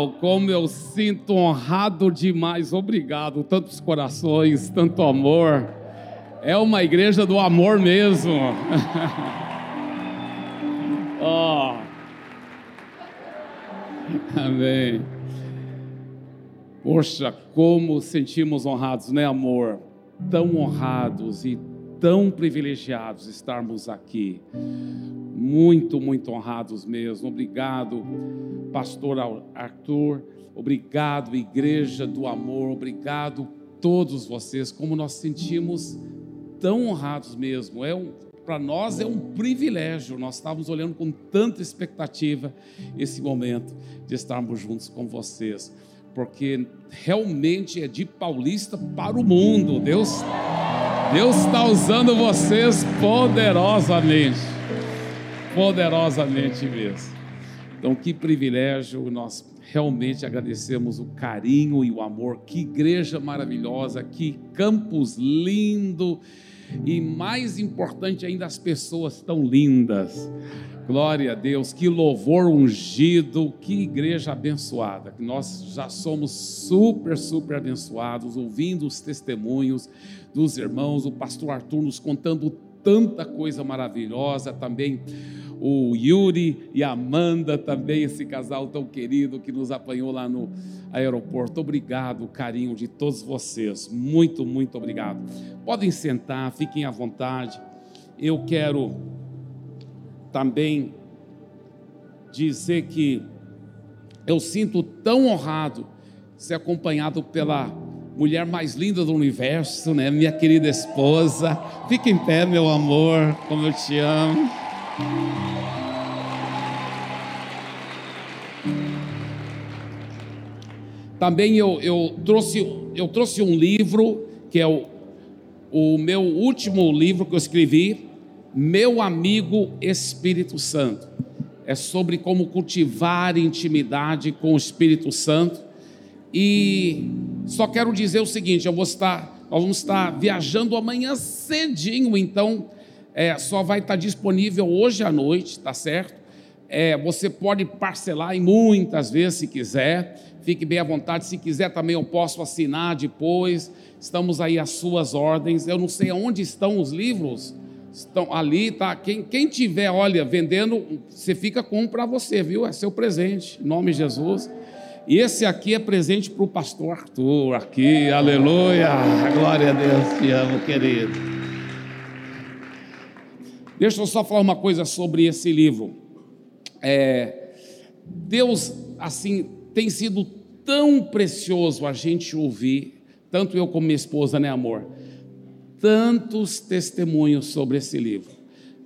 Uau, como eu sinto honrado demais. Obrigado, tantos corações, tanto amor. É uma igreja do amor mesmo. oh. Amém. Poxa, como sentimos honrados, né, amor? Tão honrados e tão privilegiados estarmos aqui. Muito, muito honrados mesmo. Obrigado, pastor Arthur. Obrigado, igreja do amor. Obrigado todos vocês. Como nós sentimos tão honrados mesmo. É um para nós é um privilégio. Nós estávamos olhando com tanta expectativa esse momento de estarmos juntos com vocês, porque realmente é de paulista para o mundo. Deus Deus está usando vocês poderosamente. Poderosamente mesmo. Então, que privilégio, nós realmente agradecemos o carinho e o amor. Que igreja maravilhosa, que campus lindo. E mais importante ainda, as pessoas tão lindas. Glória a Deus, que louvor ungido, que igreja abençoada. Nós já somos super, super abençoados, ouvindo os testemunhos dos irmãos, o pastor Arthur nos contando tanta coisa maravilhosa, também o Yuri e a Amanda, também esse casal tão querido que nos apanhou lá no aeroporto. Obrigado, carinho de todos vocês. Muito, muito obrigado. Podem sentar, fiquem à vontade. Eu quero também dizer que eu sinto tão honrado ser acompanhado pela mulher mais linda do universo, né? Minha querida esposa. Fique em pé, meu amor, como eu te amo. Também eu, eu, trouxe, eu trouxe um livro, que é o, o meu último livro que eu escrevi, Meu Amigo Espírito Santo. É sobre como cultivar intimidade com o Espírito Santo. E só quero dizer o seguinte: eu vou estar, nós vamos estar viajando amanhã cedinho, então é, só vai estar disponível hoje à noite, tá certo? É, você pode parcelar em muitas vezes se quiser, fique bem à vontade. Se quiser também eu posso assinar depois. Estamos aí às suas ordens. Eu não sei aonde estão os livros. Estão ali, tá? Quem, quem tiver, olha, vendendo, você fica com um para você, viu? É seu presente, em nome de Jesus. E esse aqui é presente para o pastor Arthur, aqui, aleluia, glória a Deus, te amo, querido. Deixa eu só falar uma coisa sobre esse livro. É, Deus, assim, tem sido tão precioso a gente ouvir, tanto eu como minha esposa, né, amor? Tantos testemunhos sobre esse livro.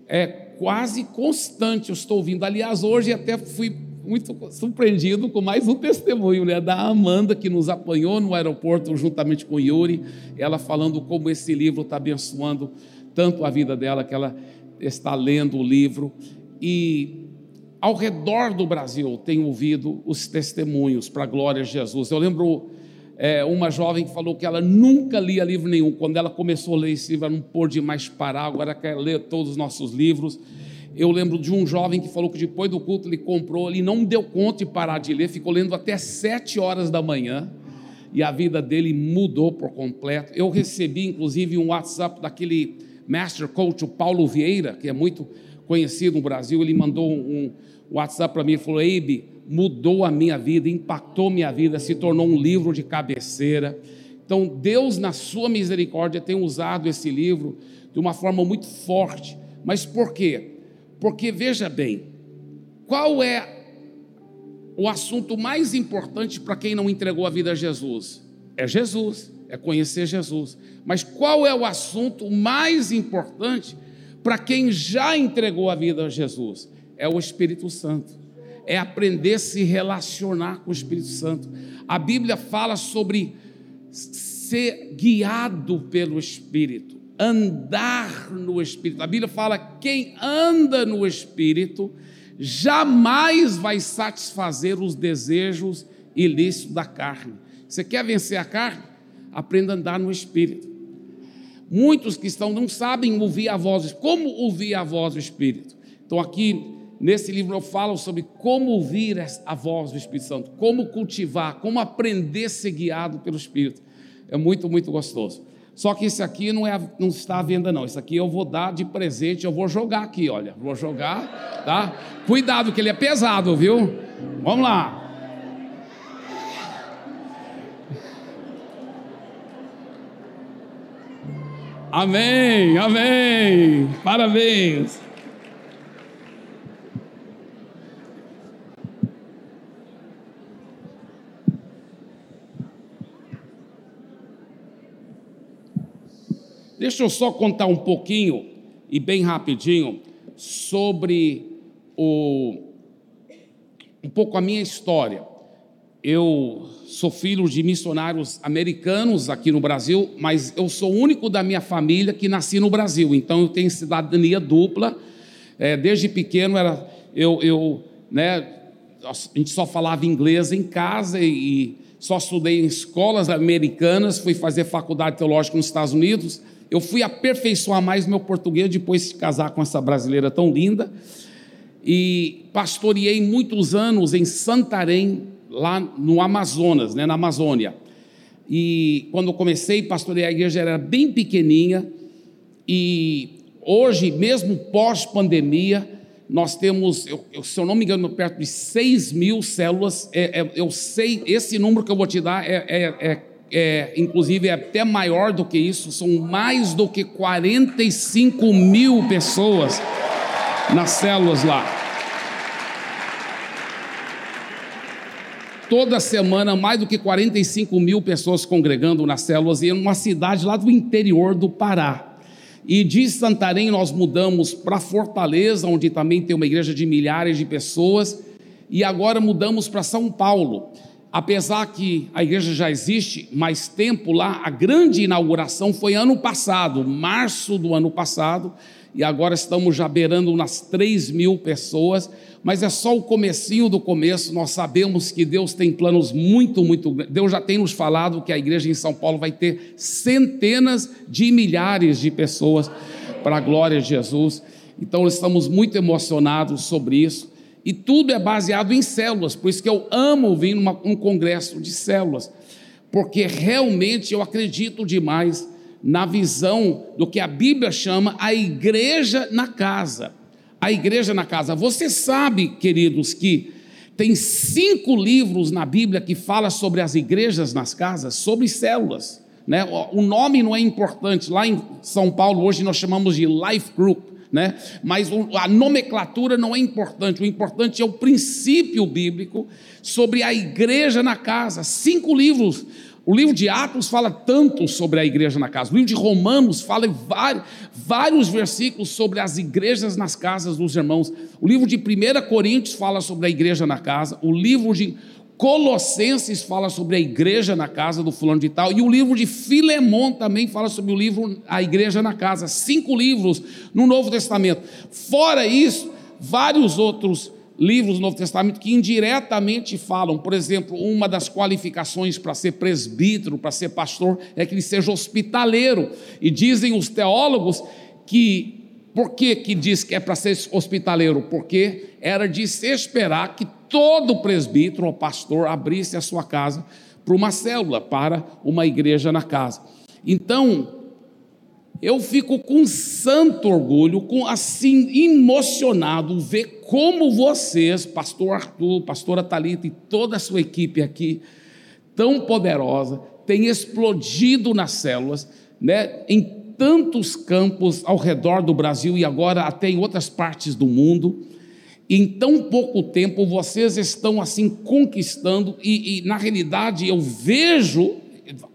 É quase constante, eu estou ouvindo. Aliás, hoje até fui muito surpreendido com mais um testemunho né, da Amanda, que nos apanhou no aeroporto juntamente com Yuri, ela falando como esse livro está abençoando tanto a vida dela, que ela está lendo o livro. E ao redor do Brasil tenho ouvido os testemunhos para a glória de Jesus. Eu lembro é, uma jovem que falou que ela nunca lia livro nenhum. Quando ela começou a ler esse livro, ela não pôde mais parar, agora quer ler todos os nossos livros. Eu lembro de um jovem que falou que depois do culto ele comprou, ele não deu conta de parar de ler, ficou lendo até sete horas da manhã e a vida dele mudou por completo. Eu recebi inclusive um WhatsApp daquele Master Coach, o Paulo Vieira, que é muito conhecido no Brasil. Ele mandou um WhatsApp para mim e falou: Eibe, mudou a minha vida, impactou minha vida, se tornou um livro de cabeceira. Então, Deus, na sua misericórdia, tem usado esse livro de uma forma muito forte. Mas por quê? Porque veja bem, qual é o assunto mais importante para quem não entregou a vida a Jesus? É Jesus, é conhecer Jesus. Mas qual é o assunto mais importante para quem já entregou a vida a Jesus? É o Espírito Santo. É aprender a se relacionar com o Espírito Santo. A Bíblia fala sobre ser guiado pelo Espírito andar no Espírito. A Bíblia fala: quem anda no Espírito jamais vai satisfazer os desejos ilícitos da carne. Você quer vencer a carne? Aprenda a andar no Espírito. Muitos que estão não sabem ouvir a voz. Como ouvir a voz do Espírito? Então aqui nesse livro eu falo sobre como ouvir a voz do Espírito Santo, como cultivar, como aprender a ser guiado pelo Espírito. É muito, muito gostoso. Só que esse aqui não, é, não está à venda, não. Isso aqui eu vou dar de presente, eu vou jogar aqui, olha. Vou jogar, tá? Cuidado, que ele é pesado, viu? Vamos lá. Amém, amém. Parabéns. Deixa eu só contar um pouquinho e bem rapidinho sobre o, um pouco a minha história. Eu sou filho de missionários americanos aqui no Brasil, mas eu sou o único da minha família que nasci no Brasil, então eu tenho cidadania dupla. É, desde pequeno era eu, eu, né, a gente só falava inglês em casa e, só estudei em escolas americanas, fui fazer faculdade teológica nos Estados Unidos eu fui aperfeiçoar mais meu português depois de casar com essa brasileira tão linda. E pastoreei muitos anos em Santarém, lá no Amazonas, né, na Amazônia. E quando eu comecei a pastorear a igreja era bem pequenininha. E hoje, mesmo pós-pandemia, nós temos, eu, eu, se eu não me engano, perto de 6 mil células. É, é, eu sei, esse número que eu vou te dar é, é, é é, inclusive é até maior do que isso, são mais do que 45 mil pessoas nas células lá. Toda semana, mais do que 45 mil pessoas congregando nas células, e em uma cidade lá do interior do Pará. E de Santarém nós mudamos para Fortaleza, onde também tem uma igreja de milhares de pessoas, e agora mudamos para São Paulo apesar que a igreja já existe mais tempo lá, a grande inauguração foi ano passado, março do ano passado, e agora estamos já beirando umas 3 mil pessoas, mas é só o comecinho do começo, nós sabemos que Deus tem planos muito, muito grandes, Deus já tem nos falado que a igreja em São Paulo vai ter centenas de milhares de pessoas para a glória de Jesus, então estamos muito emocionados sobre isso, e tudo é baseado em células, por isso que eu amo vir num um congresso de células, porque realmente eu acredito demais na visão do que a Bíblia chama a igreja na casa. A igreja na casa. Você sabe, queridos, que tem cinco livros na Bíblia que fala sobre as igrejas nas casas, sobre células. Né? O nome não é importante. Lá em São Paulo, hoje nós chamamos de Life Group né? Mas a nomenclatura não é importante, o importante é o princípio bíblico sobre a igreja na casa. Cinco livros. O livro de Atos fala tanto sobre a igreja na casa. O livro de Romanos fala vários, vários versículos sobre as igrejas nas casas dos irmãos. O livro de 1 Coríntios fala sobre a igreja na casa. O livro de Colossenses fala sobre a igreja na casa do fulano de tal, e o livro de Filemon também fala sobre o livro A Igreja na Casa. Cinco livros no Novo Testamento. Fora isso, vários outros livros do Novo Testamento que indiretamente falam, por exemplo, uma das qualificações para ser presbítero, para ser pastor, é que ele seja hospitaleiro. E dizem os teólogos que por que, que diz que é para ser hospitaleiro? Porque era de se esperar que todo presbítero ou pastor abrisse a sua casa para uma célula, para uma igreja na casa. Então, eu fico com santo orgulho, com assim emocionado ver como vocês, pastor Arthur, pastora Talita e toda a sua equipe aqui, tão poderosa, tem explodido nas células, né, em tantos campos ao redor do Brasil e agora até em outras partes do mundo. Em tão pouco tempo vocês estão assim conquistando, e, e na realidade eu vejo,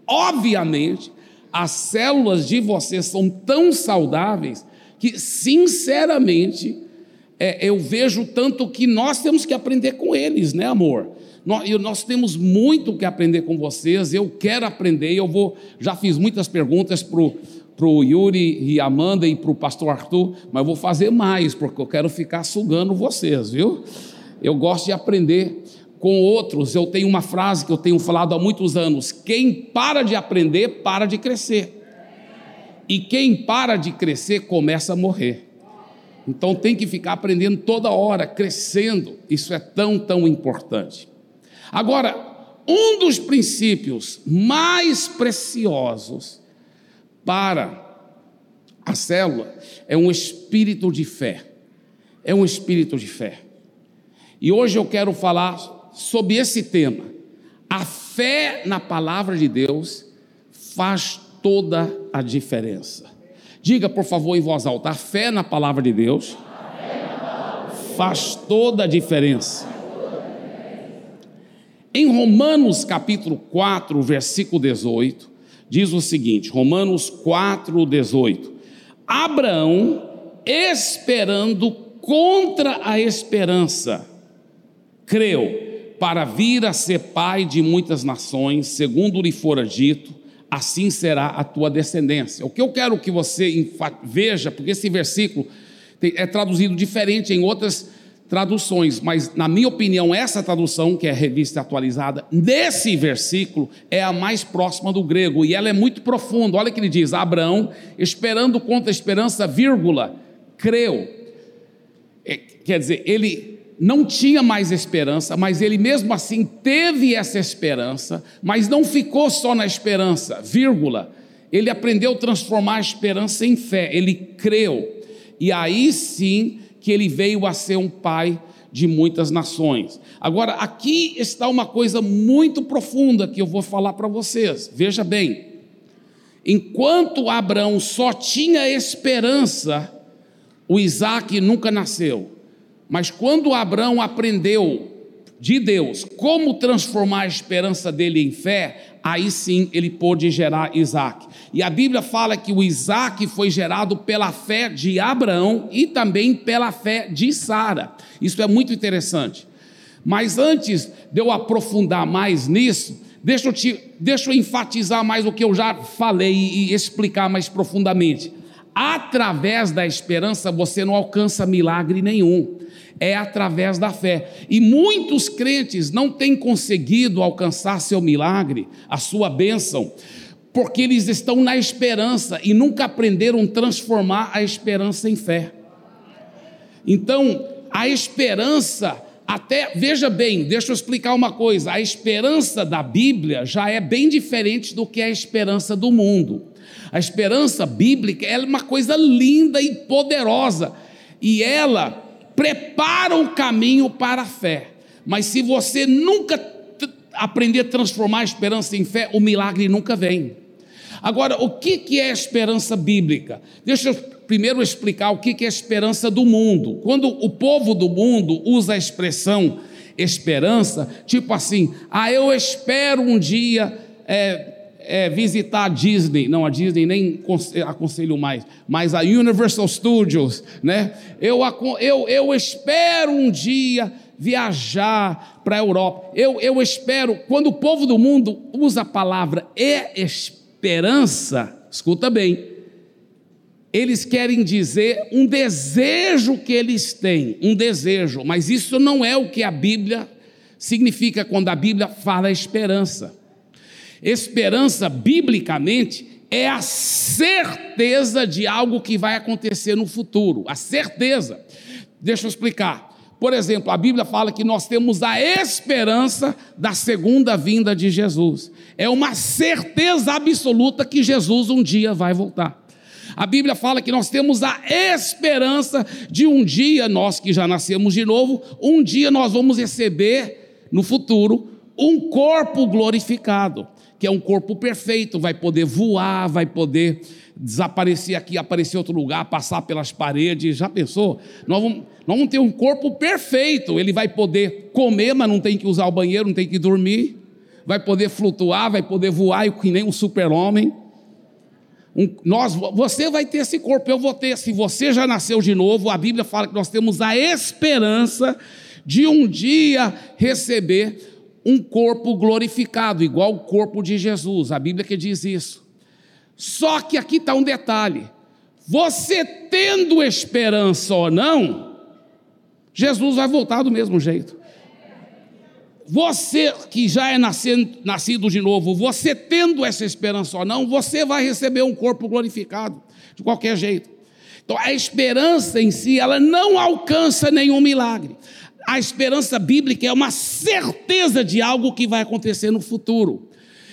obviamente, as células de vocês são tão saudáveis que, sinceramente, é, eu vejo tanto que nós temos que aprender com eles, né, amor? Nós, nós temos muito que aprender com vocês. Eu quero aprender. Eu vou, já fiz muitas perguntas para para o Yuri e Amanda e para o pastor Arthur, mas vou fazer mais, porque eu quero ficar sugando vocês, viu? Eu gosto de aprender com outros. Eu tenho uma frase que eu tenho falado há muitos anos: quem para de aprender, para de crescer. E quem para de crescer, começa a morrer. Então tem que ficar aprendendo toda hora, crescendo. Isso é tão, tão importante. Agora, um dos princípios mais preciosos para a célula é um espírito de fé. É um espírito de fé. E hoje eu quero falar sobre esse tema. A fé na palavra de Deus faz toda a diferença. Diga, por favor, em voz alta: a fé na palavra de Deus faz toda a diferença. Em Romanos capítulo 4, versículo 18, diz o seguinte: Romanos 4, 18. Abraão, esperando contra a esperança, creu para vir a ser pai de muitas nações, segundo lhe fora dito, assim será a tua descendência. O que eu quero que você veja, porque esse versículo é traduzido diferente em outras traduções, mas na minha opinião, essa tradução, que é a revista atualizada, nesse versículo é a mais próxima do grego e ela é muito profunda. Olha que ele diz: Abraão, esperando contra a esperança, vírgula, creu. É, quer dizer, ele não tinha mais esperança, mas ele mesmo assim teve essa esperança, mas não ficou só na esperança, vírgula. Ele aprendeu a transformar a esperança em fé, ele creu. E aí sim que ele veio a ser um pai de muitas nações. Agora, aqui está uma coisa muito profunda que eu vou falar para vocês. Veja bem. Enquanto Abraão só tinha esperança, o Isaac nunca nasceu. Mas quando Abraão aprendeu de Deus como transformar a esperança dele em fé, aí sim ele pôde gerar Isaac. E a Bíblia fala que o Isaac foi gerado pela fé de Abraão e também pela fé de Sara. Isso é muito interessante. Mas antes de eu aprofundar mais nisso, deixa eu, te, deixa eu enfatizar mais o que eu já falei e explicar mais profundamente. Através da esperança você não alcança milagre nenhum é através da fé. E muitos crentes não têm conseguido alcançar seu milagre, a sua bênção, porque eles estão na esperança e nunca aprenderam a transformar a esperança em fé. Então, a esperança, até, veja bem, deixa eu explicar uma coisa: a esperança da Bíblia já é bem diferente do que a esperança do mundo. A esperança bíblica é uma coisa linda e poderosa, e ela prepara o caminho para a fé. Mas se você nunca aprender a transformar a esperança em fé, o milagre nunca vem. Agora, o que é a esperança bíblica? Deixa eu primeiro explicar o que é a esperança do mundo. Quando o povo do mundo usa a expressão esperança, tipo assim, ah, eu espero um dia. É, é, visitar a Disney, não, a Disney nem aconselho mais, mas a Universal Studios, né? Eu, eu, eu espero um dia viajar para a Europa. Eu, eu espero, quando o povo do mundo usa a palavra esperança, escuta bem, eles querem dizer um desejo que eles têm, um desejo, mas isso não é o que a Bíblia significa quando a Bíblia fala esperança. Esperança, biblicamente, é a certeza de algo que vai acontecer no futuro. A certeza. Deixa eu explicar. Por exemplo, a Bíblia fala que nós temos a esperança da segunda vinda de Jesus. É uma certeza absoluta que Jesus um dia vai voltar. A Bíblia fala que nós temos a esperança de um dia, nós que já nascemos de novo, um dia nós vamos receber no futuro um corpo glorificado que é um corpo perfeito, vai poder voar, vai poder desaparecer aqui, aparecer em outro lugar, passar pelas paredes. Já pensou? Nós vamos, nós vamos ter um corpo perfeito. Ele vai poder comer, mas não tem que usar o banheiro, não tem que dormir. Vai poder flutuar, vai poder voar, que nem um super-homem. Um, nós, você vai ter esse corpo, eu vou ter. Se você já nasceu de novo, a Bíblia fala que nós temos a esperança de um dia receber um corpo glorificado, igual o corpo de Jesus. A Bíblia que diz isso. Só que aqui está um detalhe: você tendo esperança ou não, Jesus vai voltar do mesmo jeito. Você que já é nascido, nascido de novo, você tendo essa esperança ou não, você vai receber um corpo glorificado, de qualquer jeito. Então a esperança em si, ela não alcança nenhum milagre. A esperança bíblica é uma certeza de algo que vai acontecer no futuro.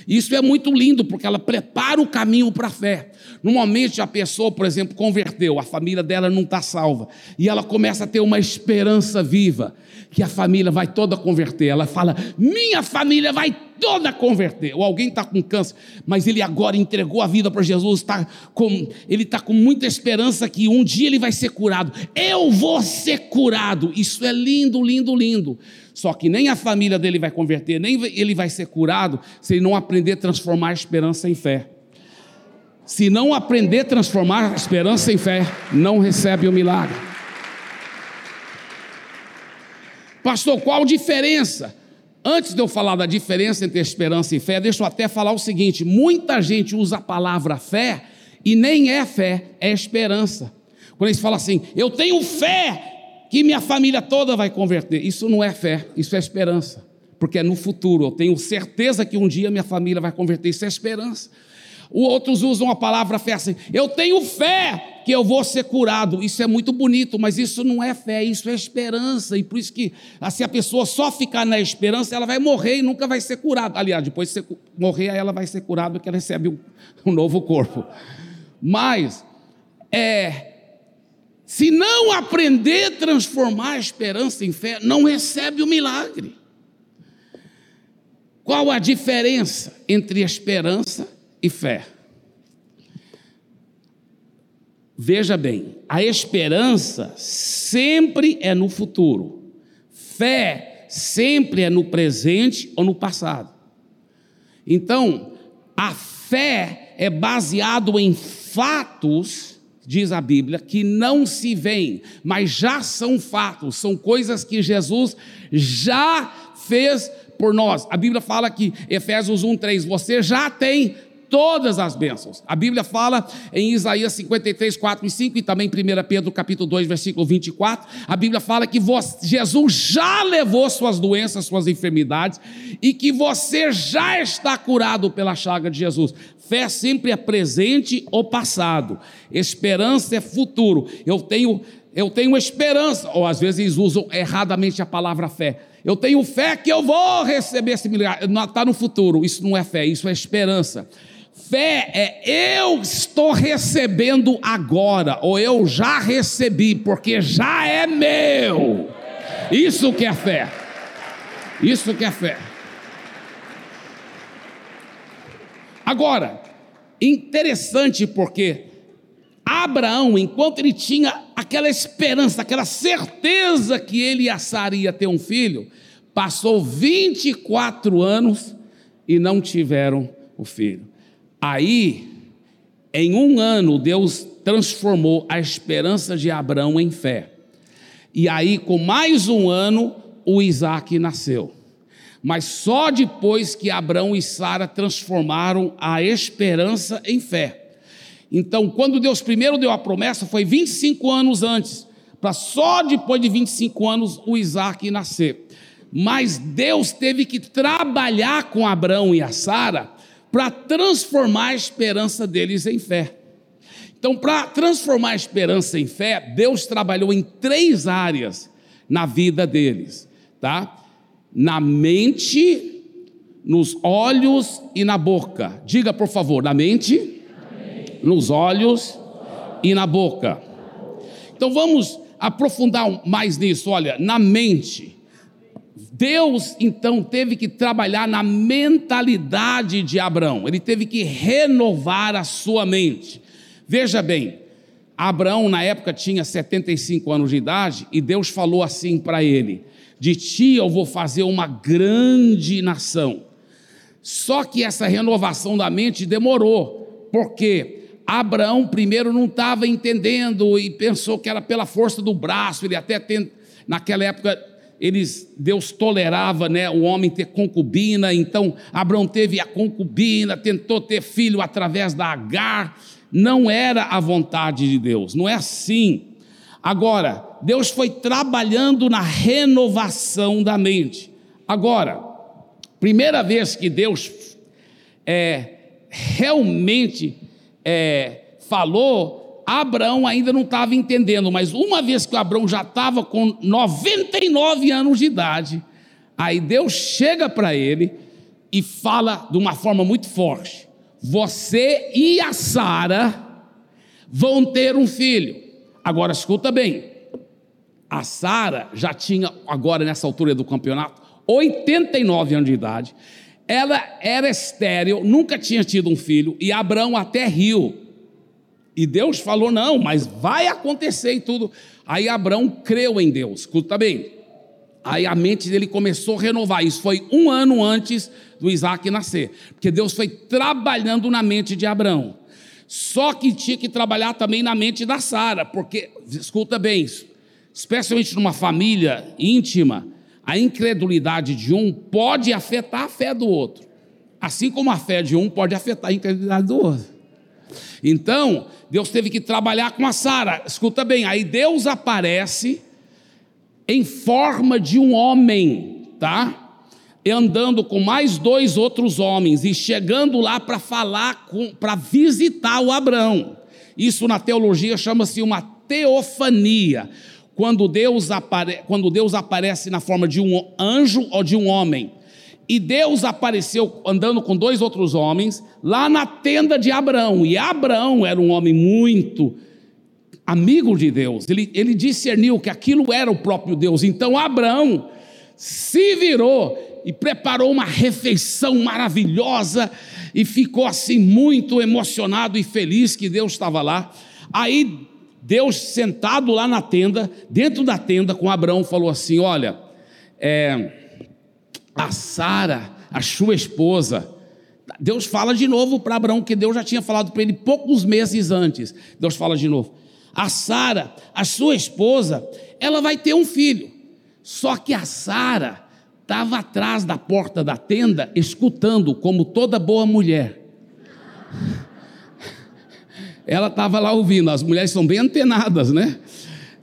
Isso é muito lindo, porque ela prepara o caminho para a fé. No momento a pessoa, por exemplo, converteu, a família dela não está salva, e ela começa a ter uma esperança viva, que a família vai toda converter. Ela fala: Minha família vai toda converter. Ou alguém está com câncer, mas ele agora entregou a vida para Jesus, tá com, ele está com muita esperança que um dia ele vai ser curado. Eu vou ser curado. Isso é lindo, lindo, lindo. Só que nem a família dele vai converter, nem ele vai ser curado se ele não aprender a transformar a esperança em fé. Se não aprender a transformar a esperança em fé, não recebe o milagre. Pastor, qual a diferença? Antes de eu falar da diferença entre esperança e fé, deixa eu até falar o seguinte: muita gente usa a palavra fé e nem é fé, é esperança. Quando eles falam assim, eu tenho fé que minha família toda vai converter. Isso não é fé, isso é esperança. Porque é no futuro, eu tenho certeza que um dia minha família vai converter, isso é esperança. Outros usam a palavra fé assim, eu tenho fé que eu vou ser curado. Isso é muito bonito, mas isso não é fé, isso é esperança. E por isso que, se a pessoa só ficar na esperança, ela vai morrer e nunca vai ser curada. Aliás, depois de morrer, ela vai ser curada porque ela recebe um, um novo corpo. Mas, é, se não aprender a transformar a esperança em fé, não recebe o milagre. Qual a diferença entre esperança e fé? Veja bem, a esperança sempre é no futuro, fé sempre é no presente ou no passado. Então, a fé é baseado em fatos diz a Bíblia, que não se veem, mas já são fatos, são coisas que Jesus já fez por nós. A Bíblia fala que, Efésios 1,3, você já tem todas as bênçãos. A Bíblia fala em Isaías 53, 4 e 5 e também 1 Pedro capítulo 2, versículo 24. A Bíblia fala que Jesus já levou suas doenças, suas enfermidades e que você já está curado pela chaga de Jesus. Fé sempre é presente ou passado. Esperança é futuro. Eu tenho, eu tenho esperança, ou às vezes usam erradamente a palavra fé. Eu tenho fé que eu vou receber esse milagre. Está no futuro. Isso não é fé, isso é esperança. Fé é eu estou recebendo agora, ou eu já recebi, porque já é meu. Isso que é fé. Isso que é fé. Agora, interessante porque Abraão, enquanto ele tinha aquela esperança, aquela certeza que ele e a Sara ia ter um filho, passou 24 anos e não tiveram o filho. Aí, em um ano, Deus transformou a esperança de Abraão em fé. E aí, com mais um ano, o Isaac nasceu mas só depois que Abraão e Sara transformaram a esperança em fé. Então, quando Deus primeiro deu a promessa, foi 25 anos antes, para só depois de 25 anos o Isaac nascer. Mas Deus teve que trabalhar com Abraão e a Sara para transformar a esperança deles em fé. Então, para transformar a esperança em fé, Deus trabalhou em três áreas na vida deles, tá? na mente, nos olhos e na boca. Diga, por favor, na mente, nos olhos e na boca. Então vamos aprofundar mais nisso. Olha, na mente. Deus então teve que trabalhar na mentalidade de Abraão, ele teve que renovar a sua mente. Veja bem, Abraão na época tinha 75 anos de idade e Deus falou assim para ele: de ti eu vou fazer uma grande nação. Só que essa renovação da mente demorou, porque Abraão primeiro não estava entendendo e pensou que era pela força do braço, ele até tem, naquela época eles Deus tolerava, né, o homem ter concubina, então Abraão teve a concubina, tentou ter filho através da Agar, não era a vontade de Deus, não é assim. Agora, Deus foi trabalhando na renovação da mente. Agora, primeira vez que Deus é, realmente é, falou Abraão ainda não estava entendendo, mas uma vez que Abraão já estava com 99 anos de idade, aí Deus chega para ele e fala de uma forma muito forte: Você e a Sara vão ter um filho. Agora escuta bem, a Sara já tinha, agora nessa altura do campeonato, 89 anos de idade. Ela era estéril, nunca tinha tido um filho, e Abraão até riu. E Deus falou: não, mas vai acontecer e tudo. Aí Abraão creu em Deus, escuta bem. Aí a mente dele começou a renovar. Isso foi um ano antes do Isaac nascer, porque Deus foi trabalhando na mente de Abraão. Só que tinha que trabalhar também na mente da Sara, porque, escuta bem, especialmente numa família íntima, a incredulidade de um pode afetar a fé do outro, assim como a fé de um pode afetar a incredulidade do outro. Então, Deus teve que trabalhar com a Sara. Escuta bem, aí Deus aparece em forma de um homem, tá? andando com mais dois outros homens e chegando lá para falar, para visitar o Abraão. Isso na teologia chama-se uma teofania, quando Deus, apare, quando Deus aparece na forma de um anjo ou de um homem. E Deus apareceu andando com dois outros homens lá na tenda de Abraão. E Abraão era um homem muito amigo de Deus. Ele, ele discerniu que aquilo era o próprio Deus. Então Abraão se virou e preparou uma refeição maravilhosa e ficou assim muito emocionado e feliz que Deus estava lá. Aí Deus sentado lá na tenda, dentro da tenda com Abraão, falou assim: Olha, é, a Sara, a sua esposa, Deus fala de novo para Abraão que Deus já tinha falado para ele poucos meses antes. Deus fala de novo: a Sara, a sua esposa, ela vai ter um filho. Só que a Sara estava atrás da porta da tenda, escutando, como toda boa mulher. Ela estava lá ouvindo, as mulheres são bem antenadas, né?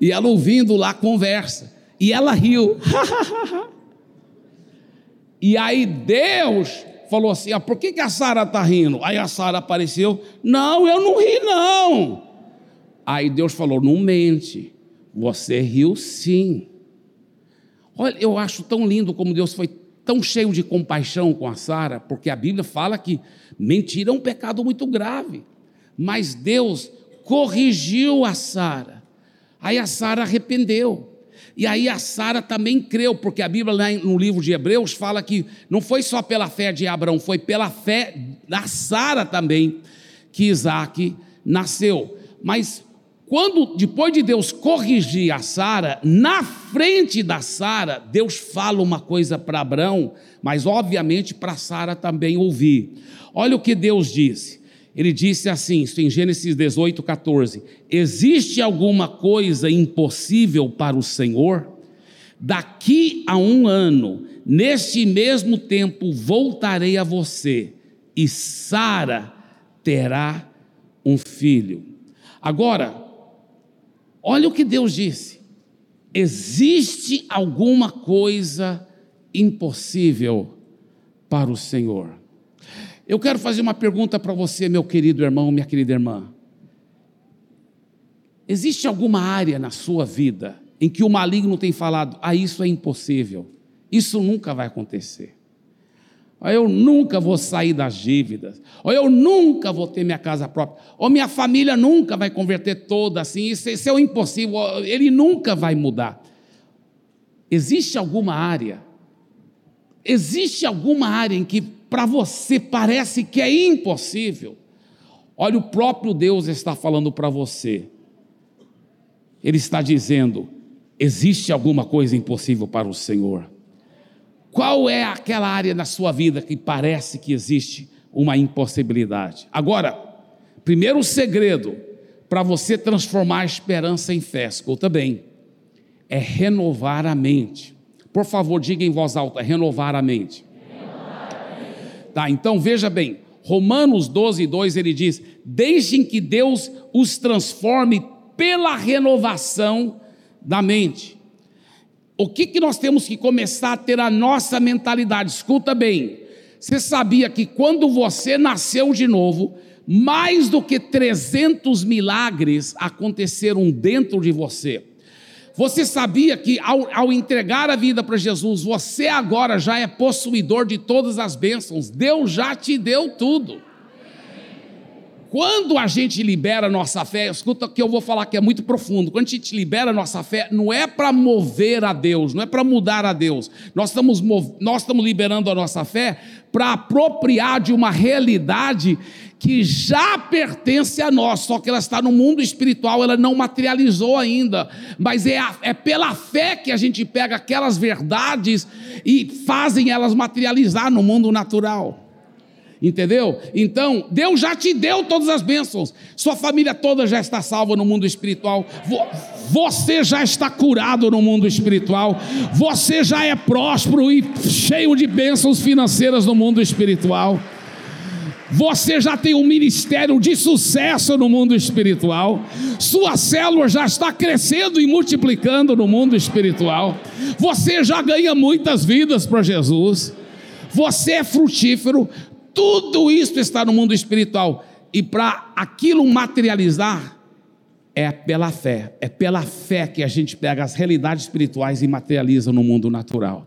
E ela ouvindo lá a conversa. E ela riu. e aí Deus falou assim: ah, por que, que a Sara está rindo? Aí a Sara apareceu: não, eu não ri, não. Aí Deus falou: não mente, você riu sim. Olha, eu acho tão lindo como Deus foi tão cheio de compaixão com a Sara, porque a Bíblia fala que mentira é um pecado muito grave. Mas Deus corrigiu a Sara. Aí a Sara arrependeu. E aí a Sara também creu, porque a Bíblia no livro de Hebreus fala que não foi só pela fé de Abraão, foi pela fé da Sara também que Isaac nasceu. Mas quando, depois de Deus corrigir a Sara, na frente da Sara, Deus fala uma coisa para Abraão, mas obviamente para Sara também ouvir. Olha o que Deus disse. Ele disse assim, isso em Gênesis 18, 14: Existe alguma coisa impossível para o Senhor? Daqui a um ano, neste mesmo tempo, voltarei a você, e Sara terá um filho. Agora, Olha o que Deus disse: existe alguma coisa impossível para o Senhor. Eu quero fazer uma pergunta para você, meu querido irmão, minha querida irmã. Existe alguma área na sua vida em que o maligno tem falado: ah, isso é impossível, isso nunca vai acontecer? ou eu nunca vou sair das dívidas, ou eu nunca vou ter minha casa própria, ou minha família nunca vai converter toda assim, isso, isso é o impossível, ele nunca vai mudar. Existe alguma área, existe alguma área em que para você parece que é impossível? Olha, o próprio Deus está falando para você, Ele está dizendo: existe alguma coisa impossível para o Senhor. Qual é aquela área na sua vida que parece que existe uma impossibilidade? Agora, primeiro segredo para você transformar a esperança em fé, escuta bem, é renovar a mente. Por favor, diga em voz alta: renovar a mente. Tá, então veja bem, Romanos 12, 2 ele diz: Deixem que Deus os transforme pela renovação da mente. O que, que nós temos que começar a ter a nossa mentalidade? Escuta bem. Você sabia que quando você nasceu de novo, mais do que 300 milagres aconteceram dentro de você. Você sabia que ao, ao entregar a vida para Jesus, você agora já é possuidor de todas as bênçãos, Deus já te deu tudo. Quando a gente libera a nossa fé, escuta que eu vou falar que é muito profundo. Quando a gente libera a nossa fé, não é para mover a Deus, não é para mudar a Deus. Nós estamos, nós estamos liberando a nossa fé para apropriar de uma realidade que já pertence a nós, só que ela está no mundo espiritual, ela não materializou ainda, mas é, a, é pela fé que a gente pega aquelas verdades e fazem elas materializar no mundo natural. Entendeu? Então, Deus já te deu todas as bênçãos. Sua família toda já está salva no mundo espiritual. Você já está curado no mundo espiritual. Você já é próspero e cheio de bênçãos financeiras no mundo espiritual. Você já tem um ministério de sucesso no mundo espiritual. Sua célula já está crescendo e multiplicando no mundo espiritual. Você já ganha muitas vidas para Jesus. Você é frutífero. Tudo isso está no mundo espiritual. E para aquilo materializar, é pela fé. É pela fé que a gente pega as realidades espirituais e materializa no mundo natural.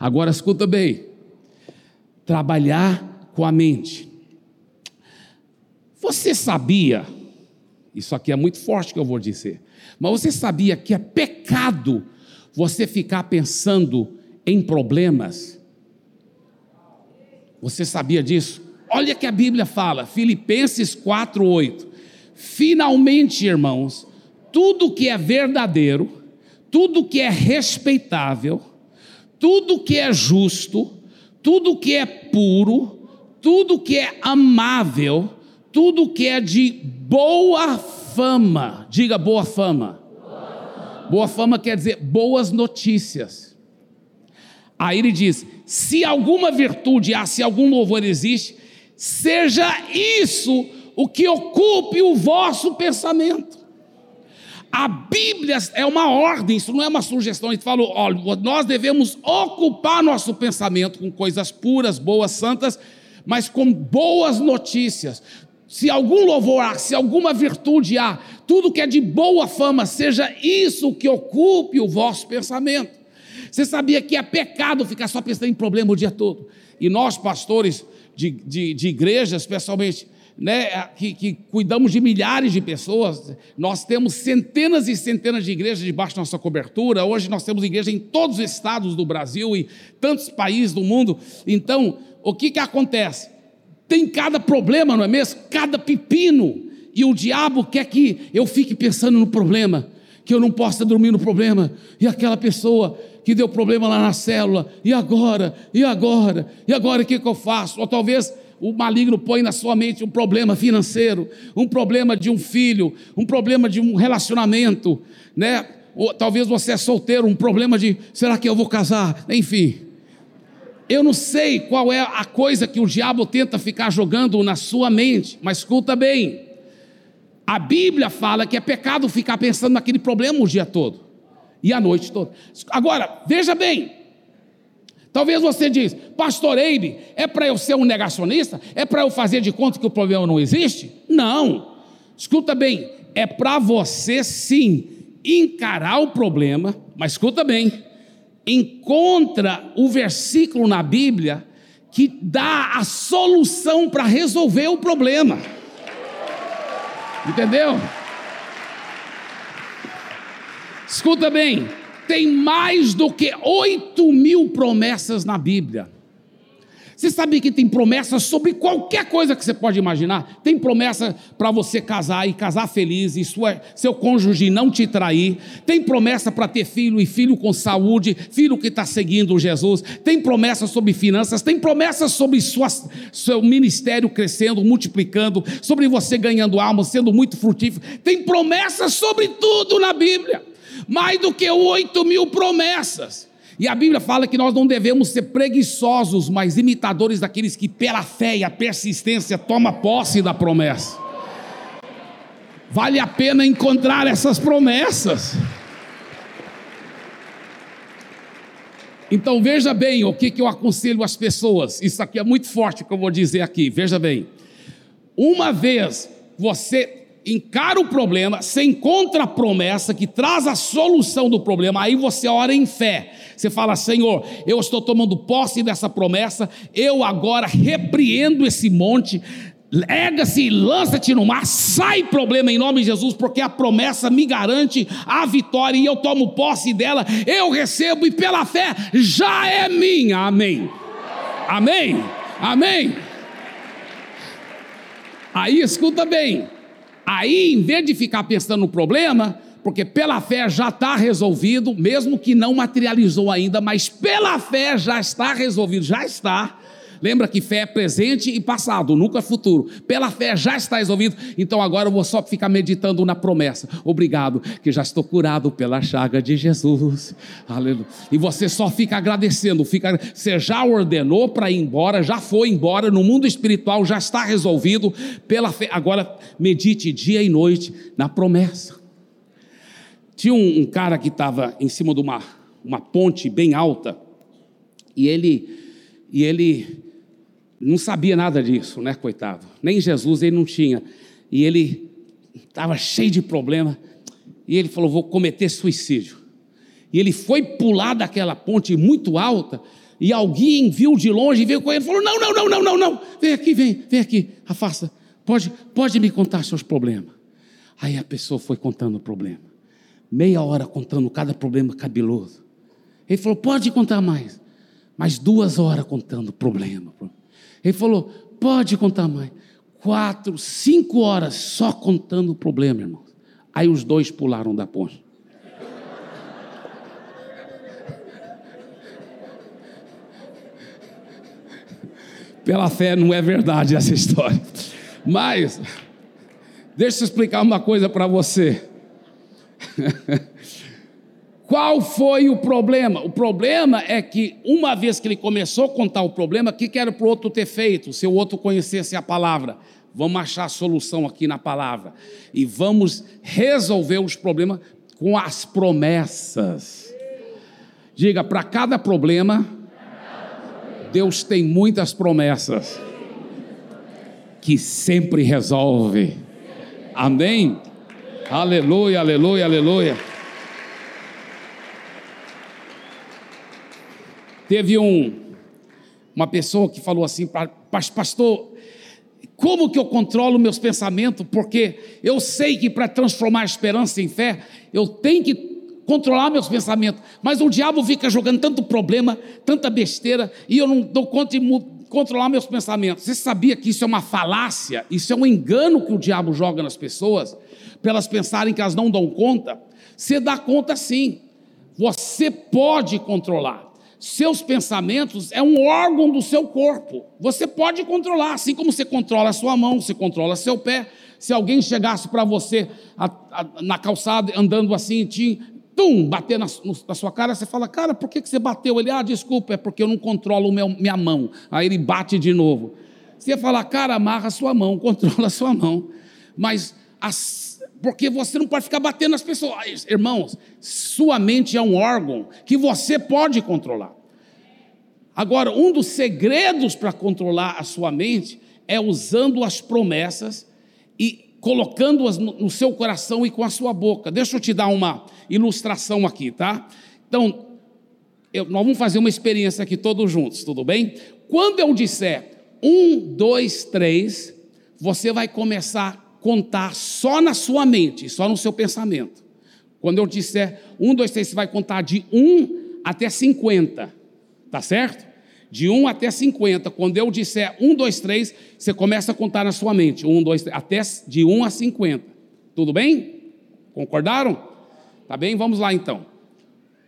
Agora escuta bem: trabalhar com a mente. Você sabia, isso aqui é muito forte que eu vou dizer, mas você sabia que é pecado você ficar pensando em problemas você sabia disso? Olha que a Bíblia fala, Filipenses 4:8. Finalmente, irmãos, tudo que é verdadeiro, tudo que é respeitável, tudo que é justo, tudo que é puro, tudo que é amável, tudo que é de boa fama. Diga boa fama. Boa fama quer dizer boas notícias. Aí ele diz: se alguma virtude há, se algum louvor existe, seja isso o que ocupe o vosso pensamento. A Bíblia é uma ordem, isso não é uma sugestão. A gente falou, olha, nós devemos ocupar nosso pensamento com coisas puras, boas, santas, mas com boas notícias. Se algum louvor há, se alguma virtude há, tudo que é de boa fama, seja isso que ocupe o vosso pensamento. Você sabia que é pecado ficar só pensando em problema o dia todo? E nós, pastores de, de, de igreja, especialmente, né, que, que, cuidamos de milhares de pessoas, nós temos centenas e centenas de igrejas debaixo da nossa cobertura. Hoje nós temos igreja em todos os estados do Brasil e tantos países do mundo. Então, o que, que acontece? Tem cada problema, não é mesmo? Cada pepino. E o diabo quer que eu fique pensando no problema, que eu não possa dormir no problema. E aquela pessoa que deu problema lá na célula, e agora? E agora? E agora o que, que eu faço? Ou talvez o maligno põe na sua mente um problema financeiro, um problema de um filho, um problema de um relacionamento, né? Ou talvez você é solteiro, um problema de será que eu vou casar? Enfim. Eu não sei qual é a coisa que o diabo tenta ficar jogando na sua mente, mas escuta bem. A Bíblia fala que é pecado ficar pensando naquele problema o dia todo e a noite toda. Agora, veja bem. Talvez você diz, pastor Eibe, é para eu ser um negacionista? É para eu fazer de conta que o problema não existe? Não. Escuta bem, é para você sim encarar o problema, mas escuta bem, encontra o versículo na Bíblia que dá a solução para resolver o problema. Entendeu? Escuta bem, tem mais do que 8 mil promessas na Bíblia. Você sabia que tem promessas sobre qualquer coisa que você pode imaginar? Tem promessa para você casar e casar feliz e sua, seu cônjuge não te trair. Tem promessa para ter filho e filho com saúde, filho que está seguindo Jesus. Tem promessa sobre finanças. Tem promessa sobre sua, seu ministério crescendo, multiplicando, sobre você ganhando alma, sendo muito frutífero. Tem promessas sobre tudo na Bíblia mais do que oito mil promessas. E a Bíblia fala que nós não devemos ser preguiçosos, mas imitadores daqueles que, pela fé e a persistência, toma posse da promessa. Vale a pena encontrar essas promessas. Então veja bem o que, que eu aconselho às pessoas. Isso aqui é muito forte que eu vou dizer aqui. Veja bem. Uma vez você encara o problema, você encontra a promessa que traz a solução do problema, aí você ora em fé. Você fala: Senhor, eu estou tomando posse dessa promessa, eu agora repreendo esse monte. Lega-se lança-te no mar, sai problema em nome de Jesus, porque a promessa me garante a vitória e eu tomo posse dela, eu recebo e pela fé já é minha. Amém. Amém. Amém. Aí escuta bem. Aí, em vez de ficar pensando no problema, porque pela fé já está resolvido, mesmo que não materializou ainda, mas pela fé já está resolvido, já está. Lembra que fé é presente e passado, nunca é futuro. Pela fé já está resolvido. Então agora eu vou só ficar meditando na promessa. Obrigado, que já estou curado pela chaga de Jesus. Aleluia. E você só fica agradecendo. Fica, você já ordenou para ir embora, já foi embora. No mundo espiritual já está resolvido pela fé. Agora medite dia e noite na promessa. Tinha um, um cara que estava em cima de uma, uma ponte bem alta e ele e ele não sabia nada disso, né, coitado? Nem Jesus ele não tinha. E ele estava cheio de problema. E ele falou: Vou cometer suicídio. E ele foi pular daquela ponte muito alta. E alguém viu de longe, veio com ele e falou: Não, não, não, não, não, não. Vem aqui, vem, vem aqui, afasta. Pode, pode me contar seus problemas. Aí a pessoa foi contando o problema. Meia hora contando cada problema cabeloso. Ele falou: Pode contar mais. Mais duas horas contando o problema. Ele falou: pode contar mais. Quatro, cinco horas só contando o problema, irmão. Aí os dois pularam da ponte. Pela fé não é verdade essa história. Mas, deixa eu explicar uma coisa para você. Qual foi o problema? O problema é que, uma vez que ele começou a contar o problema, o que, que era para o outro ter feito? Se o outro conhecesse a palavra. Vamos achar a solução aqui na palavra. E vamos resolver os problemas com as promessas. Diga, para cada problema, Deus tem muitas promessas que sempre resolve. Amém? Aleluia, aleluia, aleluia. Teve um, uma pessoa que falou assim, pastor, como que eu controlo meus pensamentos? Porque eu sei que para transformar a esperança em fé, eu tenho que controlar meus pensamentos. Mas o diabo fica jogando tanto problema, tanta besteira, e eu não dou conta de controlar meus pensamentos. Você sabia que isso é uma falácia? Isso é um engano que o diabo joga nas pessoas, para elas pensarem que elas não dão conta? Você dá conta sim. Você pode controlar seus pensamentos é um órgão do seu corpo. Você pode controlar, assim como você controla a sua mão, você controla seu pé. Se alguém chegasse para você a, a, na calçada andando assim, te, tum, bater na, na, sua cara, você fala, cara, por que, que você bateu? Ele, ah, desculpa, é porque eu não controlo meu, minha mão. Aí ele bate de novo. Você ia falar, cara, amarra a sua mão, controla a sua mão. Mas as, porque você não pode ficar batendo nas pessoas. Irmãos, sua mente é um órgão que você pode controlar. Agora, um dos segredos para controlar a sua mente é usando as promessas e colocando-as no seu coração e com a sua boca. Deixa eu te dar uma ilustração aqui, tá? Então, eu, nós vamos fazer uma experiência aqui todos juntos, tudo bem? Quando eu disser um, dois, três, você vai começar contar só na sua mente, só no seu pensamento. Quando eu disser um, dois, três, você vai contar de um até 50, tá certo? De 1 até 50. Quando eu disser 1, 2, 3, você começa a contar na sua mente. 1, 2, 3, até de 1 a 50. Tudo bem? Concordaram? Tá bem? Vamos lá então.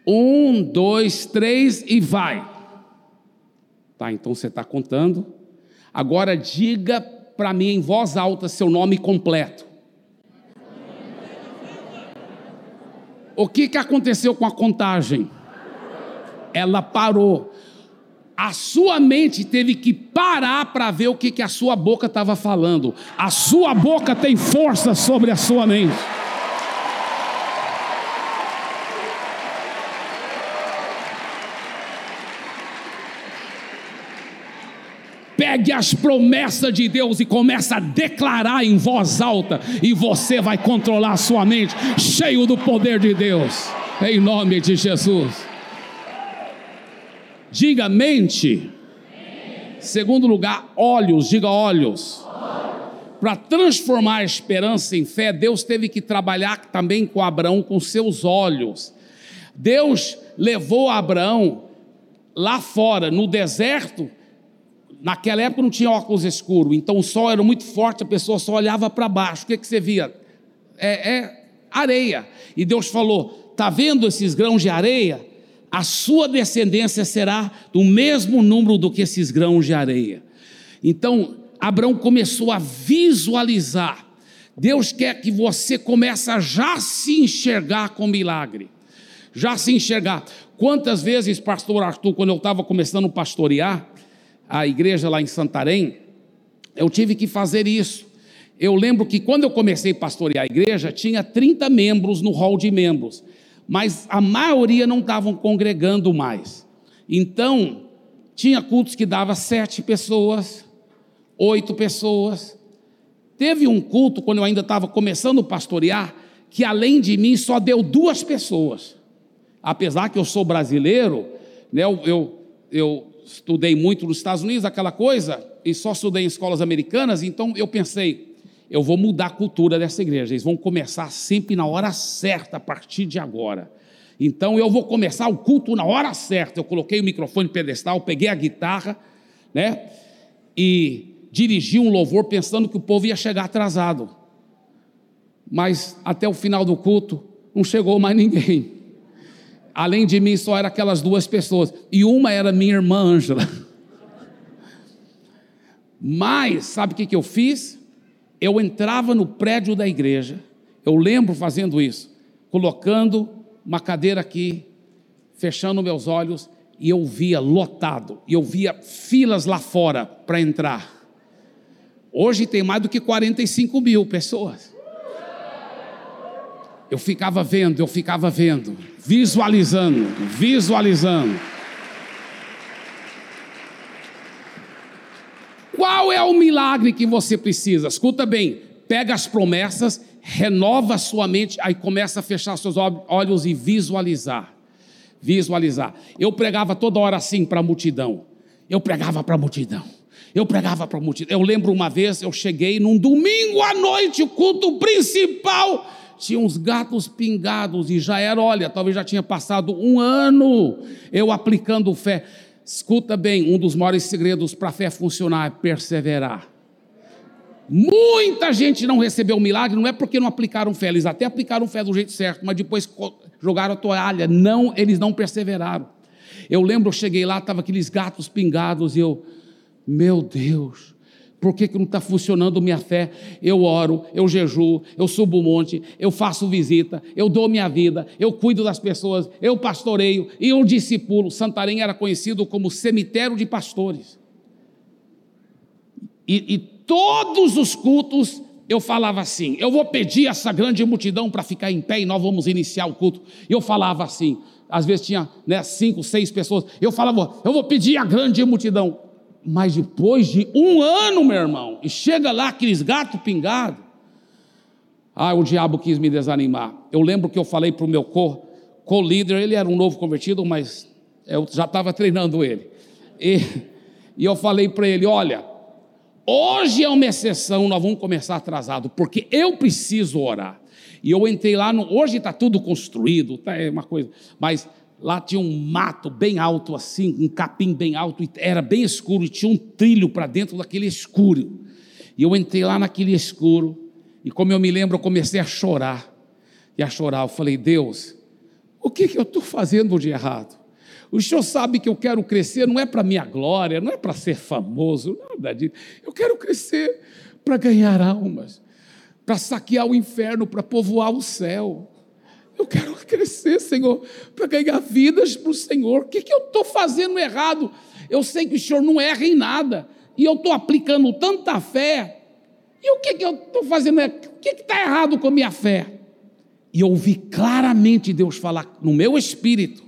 1, 2, 3 e vai. Tá, então você está contando. Agora diga para mim em voz alta seu nome completo. O que, que aconteceu com a contagem? Ela parou. A sua mente teve que parar para ver o que, que a sua boca estava falando. A sua boca tem força sobre a sua mente. Pegue as promessas de Deus e comece a declarar em voz alta, e você vai controlar a sua mente, cheio do poder de Deus, em nome de Jesus. Diga mente. Segundo lugar, olhos, diga olhos. Para transformar a esperança em fé, Deus teve que trabalhar também com Abraão com seus olhos. Deus levou Abraão lá fora, no deserto. Naquela época não tinha óculos escuros, então o sol era muito forte, a pessoa só olhava para baixo. O que, que você via? É, é areia. E Deus falou: está vendo esses grãos de areia? A sua descendência será do mesmo número do que esses grãos de areia. Então, Abraão começou a visualizar. Deus quer que você comece a já se enxergar com milagre. Já se enxergar. Quantas vezes, pastor Arthur, quando eu estava começando a pastorear a igreja lá em Santarém, eu tive que fazer isso. Eu lembro que quando eu comecei a pastorear a igreja, tinha 30 membros no hall de membros, mas a maioria não estavam congregando mais. Então, tinha cultos que dava sete pessoas, oito pessoas. Teve um culto, quando eu ainda estava começando a pastorear, que além de mim só deu duas pessoas. Apesar que eu sou brasileiro, né, eu, eu, eu estudei muito nos Estados Unidos, aquela coisa, e só estudei em escolas americanas, então eu pensei, eu vou mudar a cultura dessa igreja, eles vão começar sempre na hora certa, a partir de agora. Então eu vou começar o culto na hora certa. Eu coloquei o microfone pedestal, peguei a guitarra, né? E dirigi um louvor pensando que o povo ia chegar atrasado. Mas até o final do culto não chegou mais ninguém. Além de mim, só eram aquelas duas pessoas. E uma era minha irmã Ângela. Mas, sabe o que, que eu fiz? Eu entrava no prédio da igreja, eu lembro fazendo isso, colocando uma cadeira aqui, fechando meus olhos, e eu via lotado, e eu via filas lá fora para entrar. Hoje tem mais do que 45 mil pessoas. Eu ficava vendo, eu ficava vendo, visualizando, visualizando. Qual é o milagre que você precisa? Escuta bem, pega as promessas, renova sua mente, aí começa a fechar seus olhos e visualizar. Visualizar. Eu pregava toda hora assim para a multidão. Eu pregava para a multidão. Eu pregava para a multidão. Eu lembro uma vez, eu cheguei num domingo à noite, o culto principal. Tinha uns gatos pingados e já era, olha, talvez já tinha passado um ano eu aplicando fé. Escuta bem, um dos maiores segredos para a fé funcionar é perseverar. Muita gente não recebeu o milagre, não é porque não aplicaram fé, eles até aplicaram fé do jeito certo, mas depois jogaram a toalha. Não, eles não perseveraram. Eu lembro, eu cheguei lá, estava aqueles gatos pingados, e eu, meu Deus, por que, que não está funcionando minha fé? Eu oro, eu jejuo, eu subo o monte, eu faço visita, eu dou minha vida, eu cuido das pessoas, eu pastoreio e eu discipulo. Santarém era conhecido como cemitério de pastores. E, e todos os cultos eu falava assim: eu vou pedir essa grande multidão para ficar em pé e nós vamos iniciar o culto. Eu falava assim, às vezes tinha né, cinco, seis pessoas. Eu falava, eu vou pedir a grande multidão. Mas depois de um ano, meu irmão, e chega lá aqueles gatos pingados, ah, o diabo quis me desanimar. Eu lembro que eu falei para o meu co-líder, ele era um novo convertido, mas eu já estava treinando ele. E, e eu falei para ele: olha, hoje é uma exceção, nós vamos começar atrasado, porque eu preciso orar. E eu entrei lá, no, hoje está tudo construído, tá, é uma coisa, mas Lá tinha um mato bem alto assim, um capim bem alto, e era bem escuro, e tinha um trilho para dentro daquele escuro. E eu entrei lá naquele escuro, e como eu me lembro, eu comecei a chorar. E a chorar, eu falei, Deus, o que, que eu estou fazendo de errado? O Senhor sabe que eu quero crescer, não é para minha glória, não é para ser famoso, nada disso. Eu quero crescer para ganhar almas, para saquear o inferno, para povoar o céu. Eu quero crescer, Senhor, para ganhar vidas para o Senhor. O que, que eu estou fazendo errado? Eu sei que o Senhor não erra em nada. E eu estou aplicando tanta fé. E o que, que eu estou fazendo? O que está errado com a minha fé? E eu ouvi claramente Deus falar no meu espírito,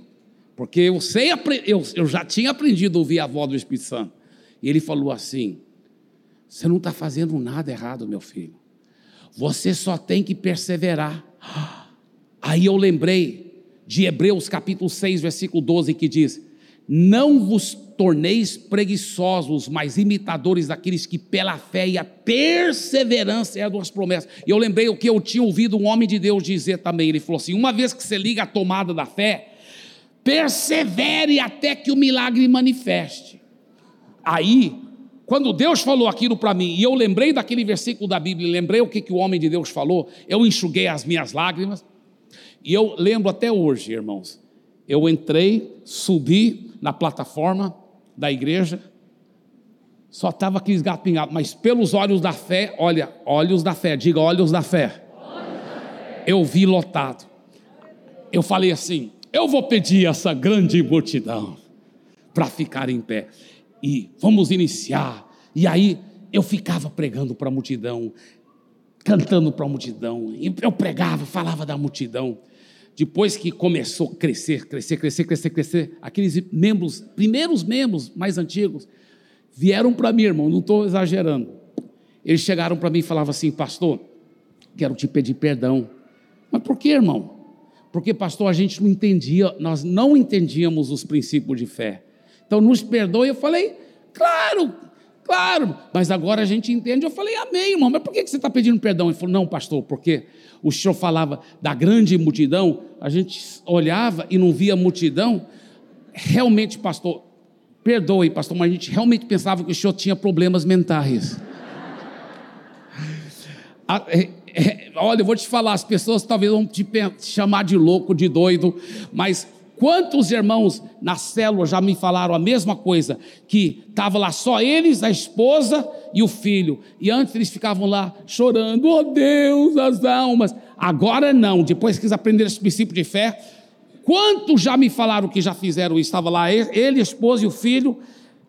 porque eu sei, eu, eu já tinha aprendido a ouvir a voz do Espírito Santo. E ele falou assim: Você não está fazendo nada errado, meu filho. Você só tem que perseverar. Aí eu lembrei de Hebreus capítulo 6, versículo 12, que diz: Não vos torneis preguiçosos, mas imitadores daqueles que pela fé e a perseverança herdam as promessas. E eu lembrei o que eu tinha ouvido um homem de Deus dizer também. Ele falou assim: uma vez que você liga a tomada da fé, persevere até que o milagre manifeste. Aí, quando Deus falou aquilo para mim, e eu lembrei daquele versículo da Bíblia, lembrei o que, que o homem de Deus falou, eu enxuguei as minhas lágrimas, e eu lembro até hoje, irmãos, eu entrei, subi na plataforma da igreja, só estava aqueles gatos pingados, mas pelos olhos da fé, olha, olhos da fé, diga olhos da fé, olhos da fé. eu vi lotado. Eu falei assim: eu vou pedir essa grande multidão para ficar em pé e vamos iniciar. E aí eu ficava pregando para a multidão, cantando para a multidão, eu pregava, falava da multidão. Depois que começou a crescer, crescer, crescer, crescer, crescer, aqueles membros, primeiros membros mais antigos, vieram para mim, irmão, não estou exagerando. Eles chegaram para mim e falavam assim, pastor, quero te pedir perdão. Mas por que, irmão? Porque, pastor, a gente não entendia, nós não entendíamos os princípios de fé. Então, nos perdoe. Eu falei, claro, claro. Mas agora a gente entende. Eu falei, amém, irmão. Mas por que você está pedindo perdão? Ele falou, não, pastor, porque o senhor falava da grande multidão, a gente olhava e não via multidão. Realmente, pastor, perdoe, pastor, mas a gente realmente pensava que o senhor tinha problemas mentais. É, é, olha, eu vou te falar, as pessoas talvez vão te chamar de louco, de doido, mas Quantos irmãos na célula já me falaram a mesma coisa? Que estava lá só eles, a esposa e o filho. E antes eles ficavam lá chorando, oh Deus, as almas. Agora não, depois que eles aprenderam esse princípio de fé. Quantos já me falaram que já fizeram isso? Estava lá ele, a esposa e o filho.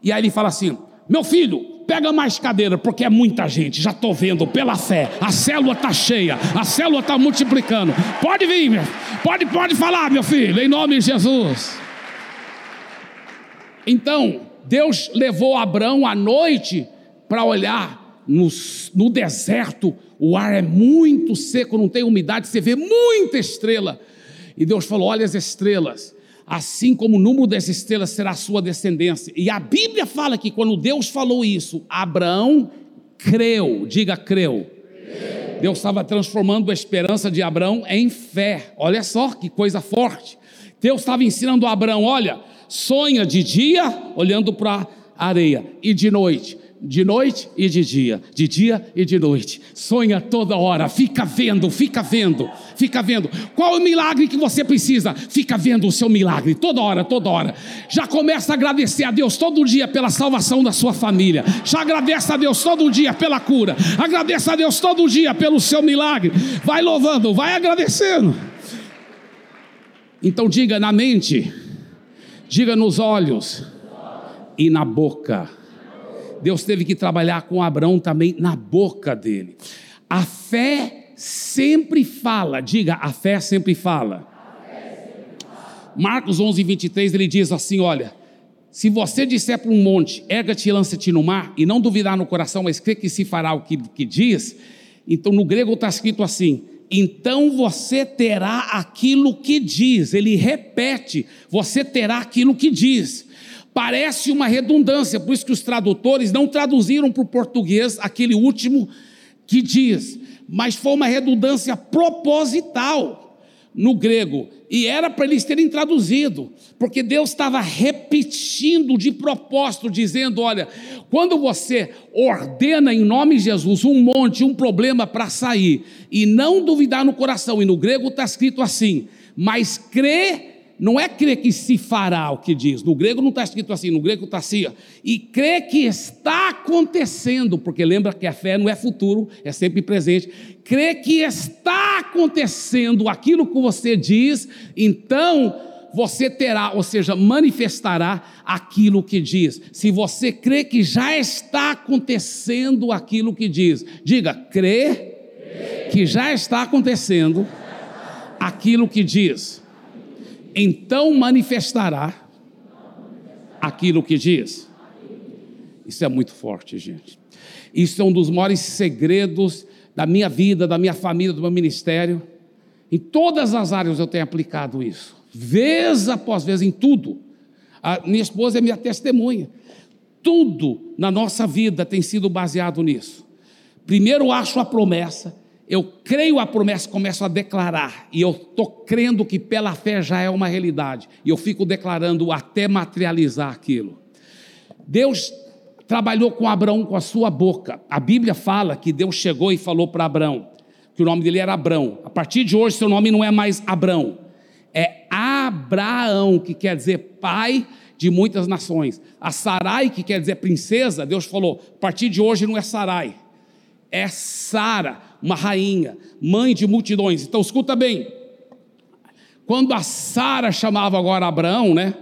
E aí ele fala assim: Meu filho, pega mais cadeira, porque é muita gente, já estou vendo, pela fé, a célula está cheia, a célula está multiplicando. Pode vir, meu, pode, pode falar, meu filho, em nome de Jesus. Então, Deus levou Abraão à noite para olhar no, no deserto, o ar é muito seco, não tem umidade, você vê muita estrela. E Deus falou: olha as estrelas assim como o número das estrelas será a sua descendência. E a Bíblia fala que quando Deus falou isso, Abraão creu, diga creu. Deus estava transformando a esperança de Abraão em fé. Olha só que coisa forte. Deus estava ensinando a Abraão: olha, sonha de dia olhando para a areia e de noite de noite e de dia, de dia e de noite. Sonha toda hora, fica vendo, fica vendo, fica vendo. Qual o milagre que você precisa? Fica vendo o seu milagre toda hora, toda hora. Já começa a agradecer a Deus todo dia pela salvação da sua família. Já agradece a Deus todo dia pela cura. Agradeça a Deus todo dia pelo seu milagre. Vai louvando, vai agradecendo. Então diga na mente, diga nos olhos e na boca Deus teve que trabalhar com Abraão também na boca dele. A fé sempre fala, diga, a fé sempre fala. Marcos 11, 23, ele diz assim: Olha, se você disser para um monte, erga-te e lança-te no mar, e não duvidar no coração, mas crer que se fará o que, que diz, então no grego está escrito assim: então você terá aquilo que diz. Ele repete: você terá aquilo que diz. Parece uma redundância, por isso que os tradutores não traduziram para o português aquele último que diz, mas foi uma redundância proposital no grego, e era para eles terem traduzido, porque Deus estava repetindo de propósito, dizendo: olha, quando você ordena em nome de Jesus um monte, um problema para sair, e não duvidar no coração, e no grego está escrito assim, mas crê não é crer que se fará o que diz. No grego não está escrito assim, no grego está assim, e crer que está acontecendo, porque lembra que a fé não é futuro, é sempre presente. Crer que está acontecendo aquilo que você diz, então você terá, ou seja, manifestará aquilo que diz. Se você crê que já está acontecendo aquilo que diz, diga, crê que já está acontecendo aquilo que diz então manifestará aquilo que diz. Isso é muito forte, gente. Isso é um dos maiores segredos da minha vida, da minha família, do meu ministério. Em todas as áreas eu tenho aplicado isso, vez após vez, em tudo. A minha esposa é minha testemunha. Tudo na nossa vida tem sido baseado nisso. Primeiro acho a promessa, eu creio a promessa, começo a declarar, e eu estou crendo que pela fé já é uma realidade, e eu fico declarando até materializar aquilo. Deus trabalhou com Abraão com a sua boca. A Bíblia fala que Deus chegou e falou para Abraão, que o nome dele era Abraão. A partir de hoje, seu nome não é mais Abraão, é Abraão, que quer dizer pai de muitas nações. A Sarai, que quer dizer princesa, Deus falou: a partir de hoje não é Sarai, é Sara uma rainha, mãe de multidões. Então escuta bem. Quando a Sara chamava agora Abraão, né?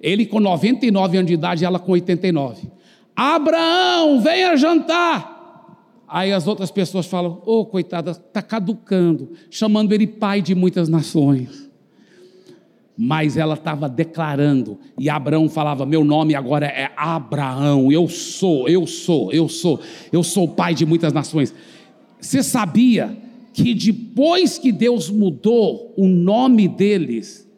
Ele com 99 anos de idade, ela com 89. Abraão, venha jantar. Aí as outras pessoas falam: Ô oh, coitada, está caducando, chamando ele pai de muitas nações. Mas ela estava declarando, e Abraão falava: Meu nome agora é Abraão, eu sou, eu sou, eu sou, eu sou pai de muitas nações. Você sabia que depois que Deus mudou o nome deles,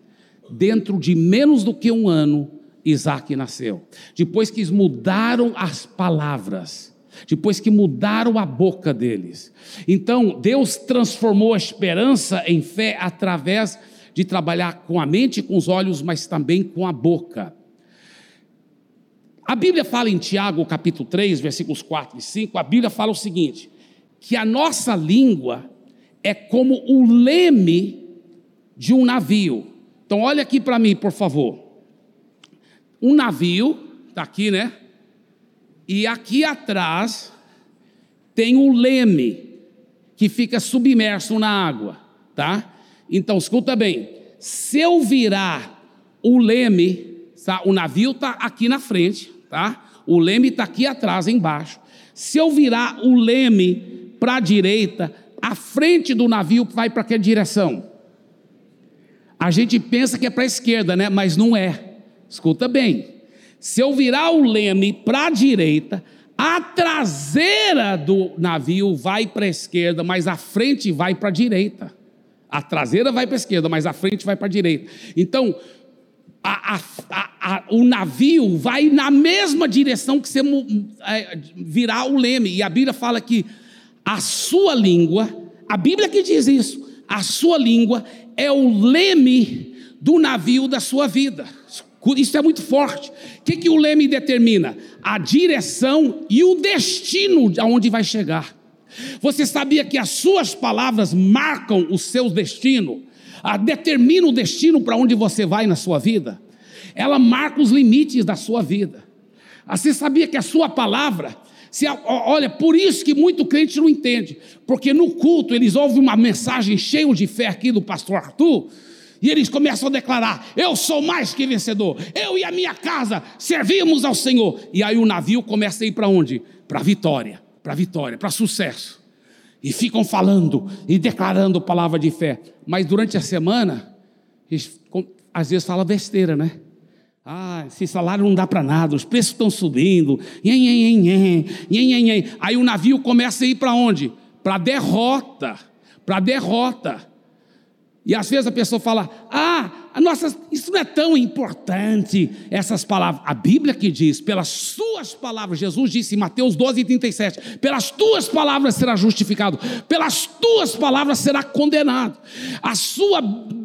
dentro de menos do que um ano, Isaac nasceu. Depois que mudaram as palavras, depois que mudaram a boca deles. Então, Deus transformou a esperança em fé através de trabalhar com a mente com os olhos, mas também com a boca. A Bíblia fala em Tiago, capítulo 3, versículos 4 e 5, a Bíblia fala o seguinte: que a nossa língua é como o leme de um navio. Então, olha aqui para mim, por favor. Um navio, está aqui, né? E aqui atrás tem o leme que fica submerso na água, tá? Então, escuta bem. Se eu virar o leme, tá? o navio está aqui na frente, tá? O leme está aqui atrás, embaixo. Se eu virar o leme para a direita, a frente do navio vai para que direção? A gente pensa que é para a esquerda, né? Mas não é. Escuta bem. Se eu virar o leme para a direita, a traseira do navio vai para a esquerda, mas a frente vai para a direita. A traseira vai para a esquerda, mas a frente vai para a direita. Então, a, a, a, o navio vai na mesma direção que você é, virar o leme. E a Bíblia fala que a sua língua, a Bíblia que diz isso, a sua língua é o leme do navio da sua vida. Isso é muito forte. O que, que o leme determina? A direção e o destino aonde vai chegar. Você sabia que as suas palavras marcam o seu destino? A, determina o destino para onde você vai na sua vida? Ela marca os limites da sua vida. Você sabia que a sua palavra se, olha, por isso que muito crente não entende, porque no culto eles ouvem uma mensagem cheia de fé aqui do pastor Arthur, e eles começam a declarar: Eu sou mais que vencedor, eu e a minha casa servimos ao Senhor. E aí o navio começa a ir para onde? Para vitória, para vitória, para sucesso. E ficam falando e declarando palavra de fé, mas durante a semana, eles, às vezes fala besteira, né? Ah, esse salário não dá para nada, os preços estão subindo. Aí o navio começa a ir para onde? Para derrota. Para derrota. E às vezes a pessoa fala: Ah, nossa, isso não é tão importante, essas palavras. A Bíblia que diz, pelas suas palavras, Jesus disse em Mateus 12, 37, pelas tuas palavras será justificado, pelas tuas palavras será condenado. A sua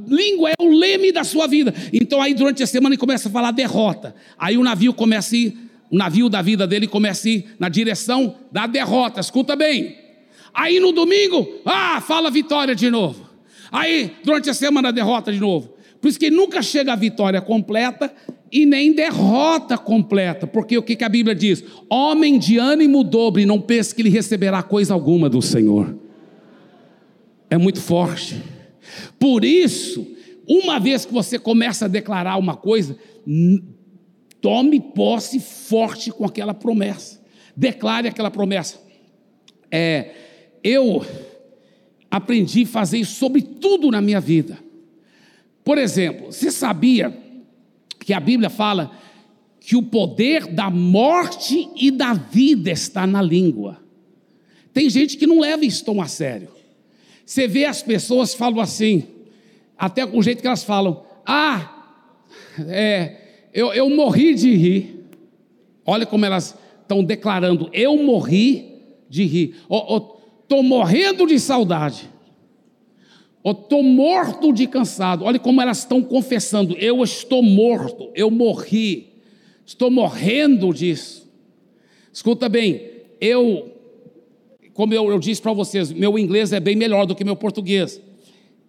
língua é o leme da sua vida. Então aí durante a semana ele começa a falar derrota. Aí o navio começa a ir, o navio da vida dele começa a ir na direção da derrota. Escuta bem. Aí no domingo, ah, fala vitória de novo. Aí durante a semana derrota de novo. Por isso que nunca chega a vitória completa e nem derrota completa, porque o que, que a Bíblia diz? Homem de ânimo dobre, não pense que ele receberá coisa alguma do Senhor. É muito forte. Por isso, uma vez que você começa a declarar uma coisa, tome posse forte com aquela promessa. Declare aquela promessa. É, eu aprendi a fazer isso sobre tudo na minha vida. Por exemplo, você sabia que a Bíblia fala que o poder da morte e da vida está na língua. Tem gente que não leva isso tão a sério. Você vê as pessoas falam assim, até com o jeito que elas falam: Ah, é, eu, eu morri de rir. Olha como elas estão declarando: Eu morri de rir. Estou morrendo de saudade. Estou morto de cansado. Olha como elas estão confessando: Eu estou morto, eu morri. Estou morrendo disso. Escuta bem, eu, como eu, eu disse para vocês, meu inglês é bem melhor do que meu português.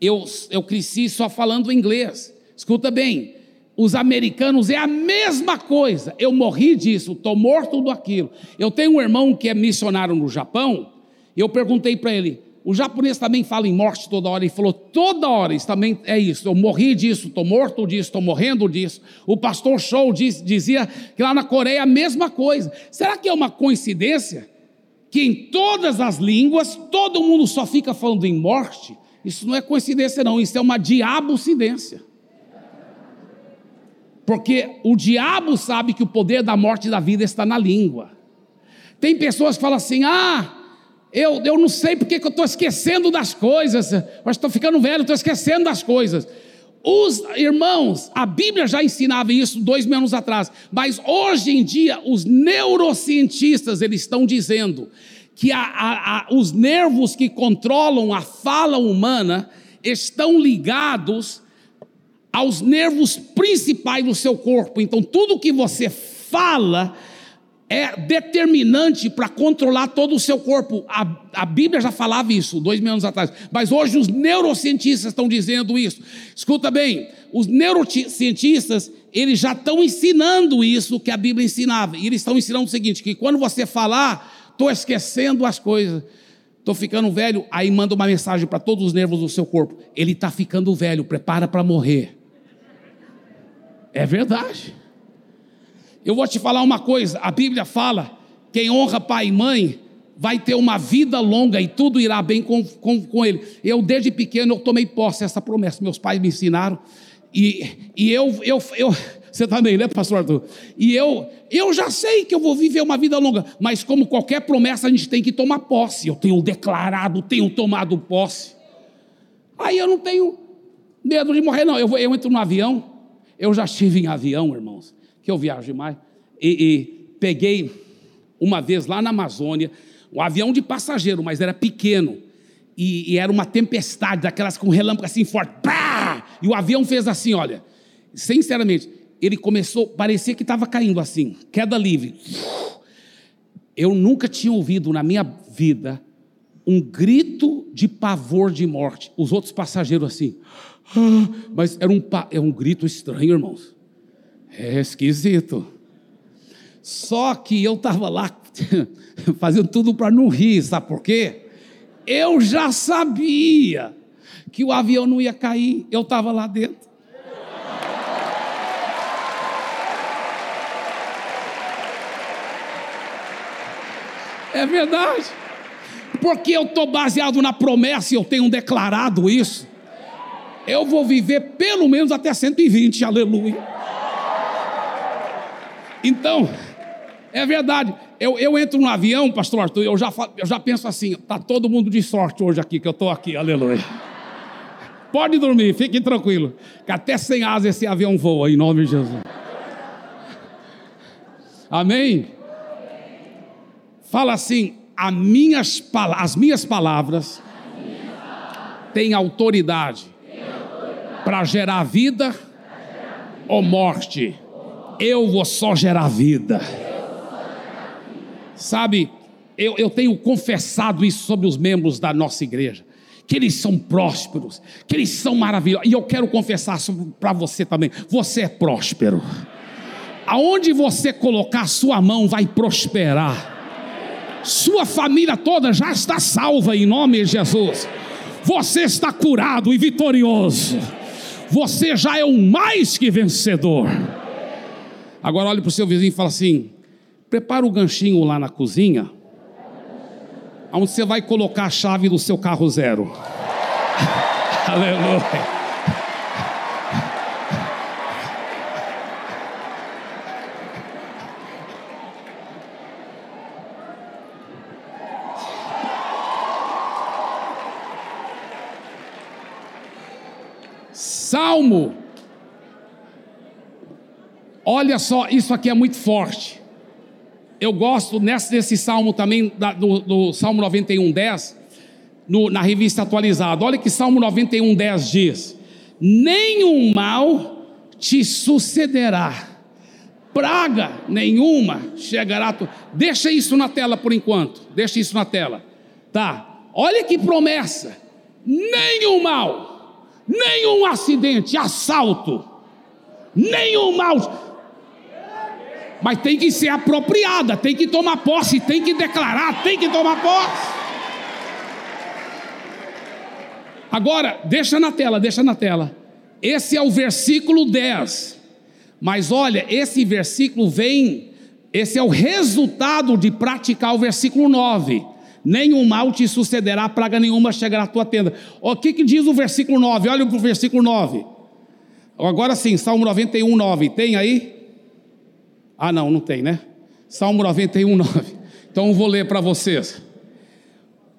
Eu, eu cresci só falando inglês. Escuta bem, os americanos é a mesma coisa. Eu morri disso, estou morto do aquilo. Eu tenho um irmão que é missionário no Japão, eu perguntei para ele: o japonês também fala em morte toda hora. Ele falou: toda hora, isso também é isso. Eu morri disso, estou morto disso, estou morrendo disso. O pastor Show diz, dizia que lá na Coreia a mesma coisa. Será que é uma coincidência que em todas as línguas todo mundo só fica falando em morte? Isso não é coincidência, não. Isso é uma diabocidência. Porque o diabo sabe que o poder da morte e da vida está na língua. Tem pessoas que falam assim: ah, eu, eu não sei porque que eu estou esquecendo das coisas, mas estou ficando velho, estou esquecendo das coisas. Os irmãos, a Bíblia já ensinava isso dois mil anos atrás, mas hoje em dia os neurocientistas eles estão dizendo que a, a, a, os nervos que controlam a fala humana estão ligados aos nervos principais do seu corpo. Então, tudo que você fala é determinante para controlar todo o seu corpo. A, a, Bíblia já falava isso dois mil anos atrás, mas hoje os neurocientistas estão dizendo isso. Escuta bem, os neurocientistas eles já estão ensinando isso que a Bíblia ensinava. E eles estão ensinando o seguinte: que quando você falar, estou esquecendo as coisas, estou ficando velho, aí manda uma mensagem para todos os nervos do seu corpo. Ele está ficando velho, prepara para morrer. É verdade. Eu vou te falar uma coisa: a Bíblia fala: quem honra pai e mãe vai ter uma vida longa e tudo irá bem com, com, com ele. Eu, desde pequeno, eu tomei posse dessa promessa. Meus pais me ensinaram. E, e eu, eu, eu, você também, né, pastor Arthur? E eu, eu já sei que eu vou viver uma vida longa, mas como qualquer promessa, a gente tem que tomar posse. Eu tenho declarado, tenho tomado posse. Aí eu não tenho medo de morrer, não. Eu, eu entro no avião, eu já estive em avião, irmãos, que eu viajo demais, e, e peguei uma vez lá na Amazônia, um avião de passageiro, mas era pequeno, e, e era uma tempestade, daquelas com relâmpago assim forte, pá! e o avião fez assim, olha, sinceramente, ele começou, parecia que estava caindo assim, queda livre. Eu nunca tinha ouvido na minha vida um grito de pavor de morte. Os outros passageiros assim, mas era um, é um grito estranho, irmãos. É esquisito. Só que eu estava lá fazendo tudo para não rir, sabe por quê? Eu já sabia que o avião não ia cair, eu estava lá dentro. É verdade, porque eu estou baseado na promessa e eu tenho declarado isso eu vou viver pelo menos até 120, aleluia. Então, é verdade. Eu, eu entro no avião, pastor Arthur, eu já, eu já penso assim: está todo mundo de sorte hoje aqui, que eu estou aqui, aleluia. Pode dormir, fique tranquilo, que até sem asa esse avião voa, em nome de Jesus. Amém? Fala assim: minhas, as minhas palavras têm autoridade para gerar vida ou morte. Eu vou só gerar vida. Sabe, eu, eu tenho confessado isso sobre os membros da nossa igreja que eles são prósperos, que eles são maravilhosos. E eu quero confessar para você também: você é próspero. Aonde você colocar sua mão vai prosperar. Sua família toda já está salva em nome de Jesus. Você está curado e vitorioso você já é um mais que vencedor. Agora olhe para o seu vizinho e fala assim: prepara o um ganchinho lá na cozinha, onde você vai colocar a chave do seu carro zero. Aleluia. Salmo Olha só, isso aqui é muito forte. Eu gosto nesse, desse salmo também, da, do, do, Salmo 91, 10, no, na revista atualizada. Olha que Salmo 91, 10 diz: Nenhum mal te sucederá, praga nenhuma chegará. Tu... Deixa isso na tela por enquanto, deixa isso na tela, tá? Olha que promessa: nenhum mal, nenhum acidente, assalto, nenhum mal mas tem que ser apropriada, tem que tomar posse, tem que declarar, tem que tomar posse. Agora, deixa na tela, deixa na tela. Esse é o versículo 10. Mas olha, esse versículo vem, esse é o resultado de praticar o versículo 9. Nenhum mal te sucederá, praga nenhuma chegará à tua tenda. O que, que diz o versículo 9? Olha o versículo 9. Agora sim, Salmo 91, 9. Tem aí? Ah, não, não tem, né? Salmo 91, 9. Então eu vou ler para vocês.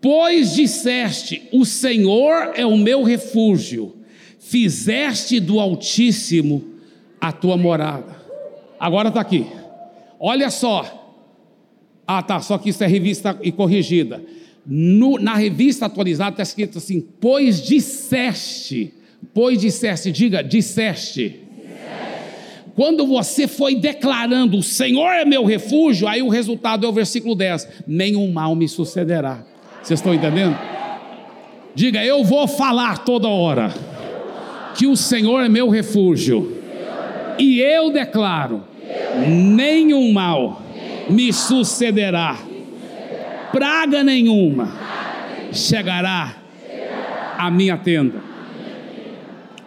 Pois disseste: O Senhor é o meu refúgio, fizeste do Altíssimo a tua morada. Agora está aqui. Olha só. Ah, tá. Só que isso é revista e corrigida. No, na revista atualizada está escrito assim: Pois disseste. Pois disseste, diga, disseste quando você foi declarando, o Senhor é meu refúgio, aí o resultado é o versículo 10: nenhum mal me sucederá. Vocês estão entendendo? Diga, eu vou falar toda hora que o Senhor é meu refúgio, e eu declaro: nenhum mal me sucederá, praga nenhuma chegará à minha tenda.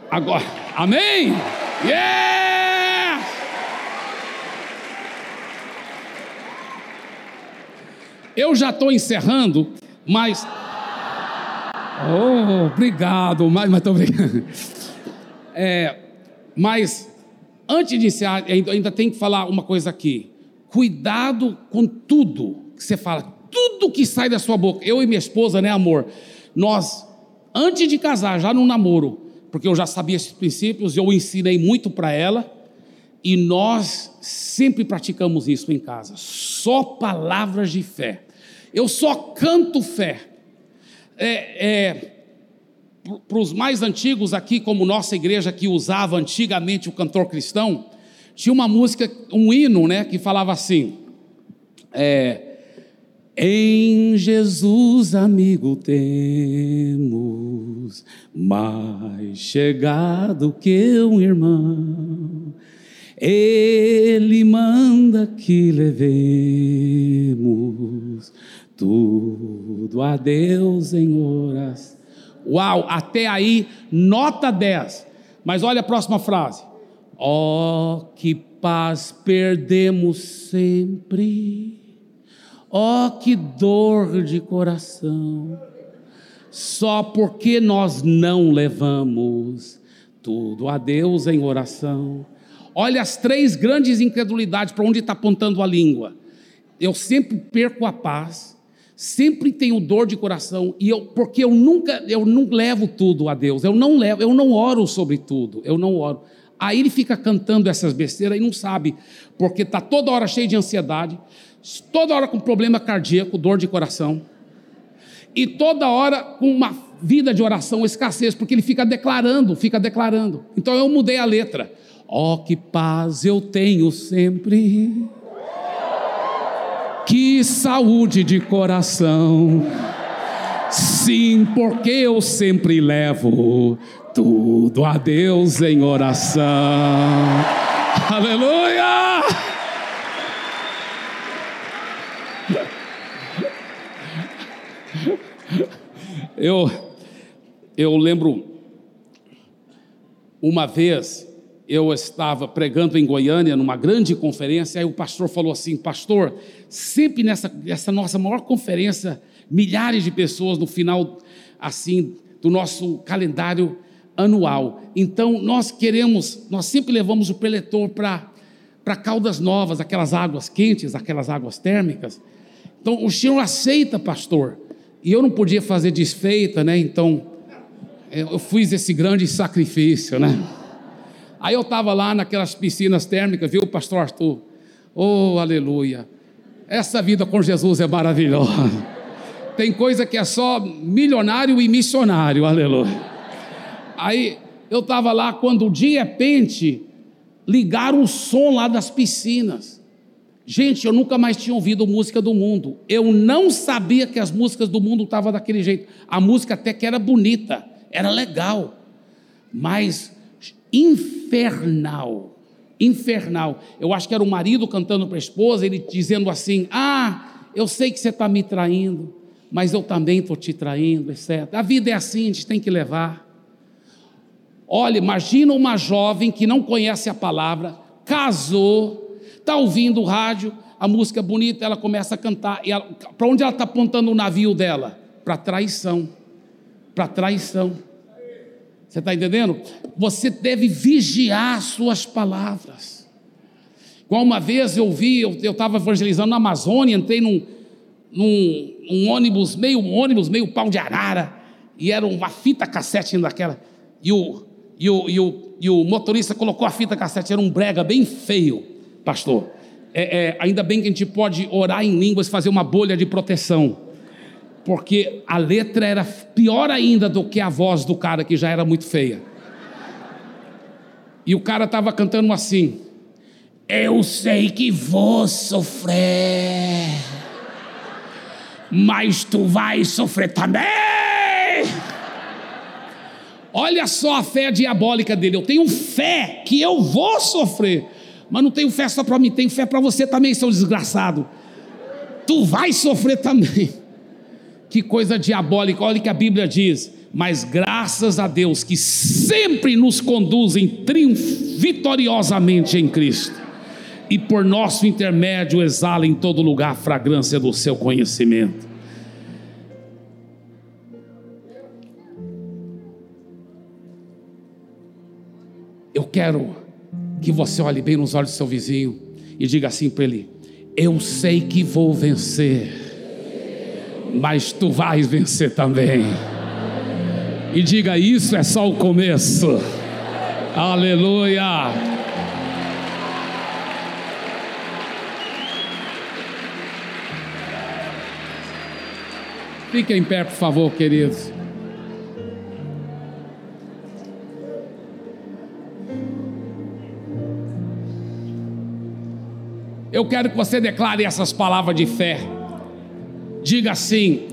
Agora, amém? Yeah! Eu já estou encerrando, mas. Oh, obrigado, mas estou brincando. É, mas, antes de encerrar, ainda tem que falar uma coisa aqui. Cuidado com tudo que você fala, tudo que sai da sua boca. Eu e minha esposa, né, amor? Nós, antes de casar, já no namoro, porque eu já sabia esses princípios, eu ensinei muito para ela, e nós sempre praticamos isso em casa. Só palavras de fé. Eu só canto fé. É, é, Para os mais antigos aqui, como nossa igreja que usava antigamente o cantor cristão, tinha uma música, um hino, né, que falava assim: é, Em Jesus, amigo, temos mais chegado que um irmão. Ele manda que levemos tudo a Deus em oração. Uau, até aí, nota 10. Mas olha a próxima frase. Oh, que paz perdemos sempre. Oh, que dor de coração. Só porque nós não levamos tudo a Deus em oração. Olha as três grandes incredulidades para onde está apontando a língua. Eu sempre perco a paz, sempre tenho dor de coração e eu porque eu nunca eu não levo tudo a Deus. Eu não levo, eu não oro sobre tudo. Eu não oro. Aí ele fica cantando essas besteiras e não sabe, porque está toda hora cheio de ansiedade, toda hora com problema cardíaco, dor de coração, e toda hora com uma vida de oração, escassez, porque ele fica declarando, fica declarando. Então eu mudei a letra. Ó, oh, que paz eu tenho sempre que saúde de coração. Sim, porque eu sempre levo tudo a Deus em oração. Aleluia! Eu, eu lembro uma vez eu estava pregando em Goiânia, numa grande conferência, aí o pastor falou assim: Pastor, sempre nessa, nessa nossa maior conferência, milhares de pessoas no final, assim, do nosso calendário anual. Então, nós queremos, nós sempre levamos o preletor para Caldas Novas, aquelas águas quentes, aquelas águas térmicas. Então, o senhor aceita, pastor? E eu não podia fazer desfeita, né? Então, eu fiz esse grande sacrifício, né? Aí eu estava lá naquelas piscinas térmicas, viu, pastor Arthur? Oh, aleluia. Essa vida com Jesus é maravilhosa. Tem coisa que é só milionário e missionário, aleluia. Aí eu estava lá quando de repente ligaram o som lá das piscinas. Gente, eu nunca mais tinha ouvido música do mundo. Eu não sabia que as músicas do mundo estavam daquele jeito. A música até que era bonita, era legal, mas infernal. Infernal. Eu acho que era o marido cantando para a esposa, ele dizendo assim: Ah, eu sei que você está me traindo, mas eu também estou te traindo, etc. A vida é assim, a gente tem que levar. Olha, imagina uma jovem que não conhece a palavra, casou, está ouvindo o rádio, a música bonita, ela começa a cantar. E para onde ela está apontando o navio dela? Para traição. Para traição. Você está entendendo? Você deve vigiar suas palavras. Igual uma vez eu vi, eu estava evangelizando na Amazônia, entrei num, num um ônibus, meio ônibus, meio pau de arara, e era uma fita cassete daquela. E o, e o, e o, e o motorista colocou a fita cassete, era um brega bem feio, pastor. É, é, ainda bem que a gente pode orar em línguas fazer uma bolha de proteção porque a letra era pior ainda do que a voz do cara que já era muito feia. E o cara estava cantando assim: Eu sei que vou sofrer, mas tu vais sofrer também. Olha só a fé diabólica dele. Eu tenho fé que eu vou sofrer, mas não tenho fé só para mim, tenho fé para você também, seu desgraçado. Tu vais sofrer também. Que coisa diabólica, olha o que a Bíblia diz. Mas graças a Deus que sempre nos conduzem vitoriosamente em Cristo. E por nosso intermédio exala em todo lugar a fragrância do seu conhecimento. Eu quero que você olhe bem nos olhos do seu vizinho e diga assim para ele: Eu sei que vou vencer mas tu vais vencer também. E diga: Isso é só o começo. Aleluia. Fiquem em pé, por favor, queridos. Eu quero que você declare essas palavras de fé. Diga assim: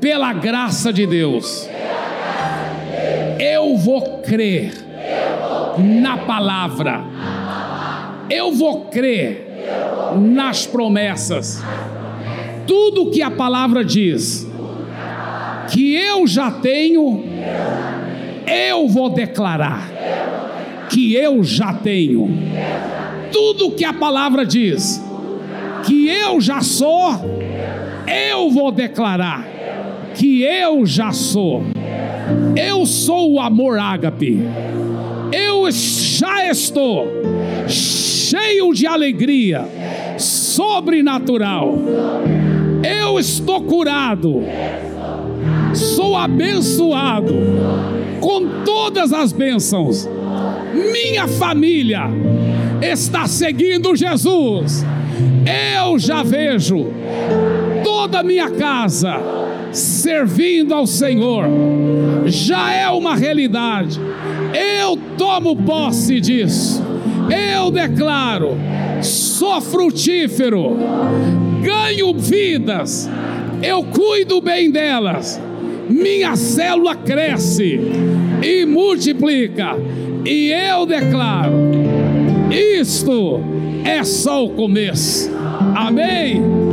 pela graça de Deus, eu vou crer na palavra, eu vou crer nas promessas. Tudo que a palavra diz, que eu já tenho, eu vou declarar que eu já tenho. Tudo que a palavra diz, que eu já sou, eu vou declarar que eu já sou. Eu sou o amor ágape. Eu já estou cheio de alegria sobrenatural. Eu estou curado. Sou abençoado com todas as bênçãos. Minha família está seguindo Jesus. Eu já vejo toda a minha casa servindo ao Senhor, já é uma realidade. Eu tomo posse disso. Eu declaro: sou frutífero, ganho vidas, eu cuido bem delas. Minha célula cresce e multiplica, e eu declaro: isto é só o começo. Amém.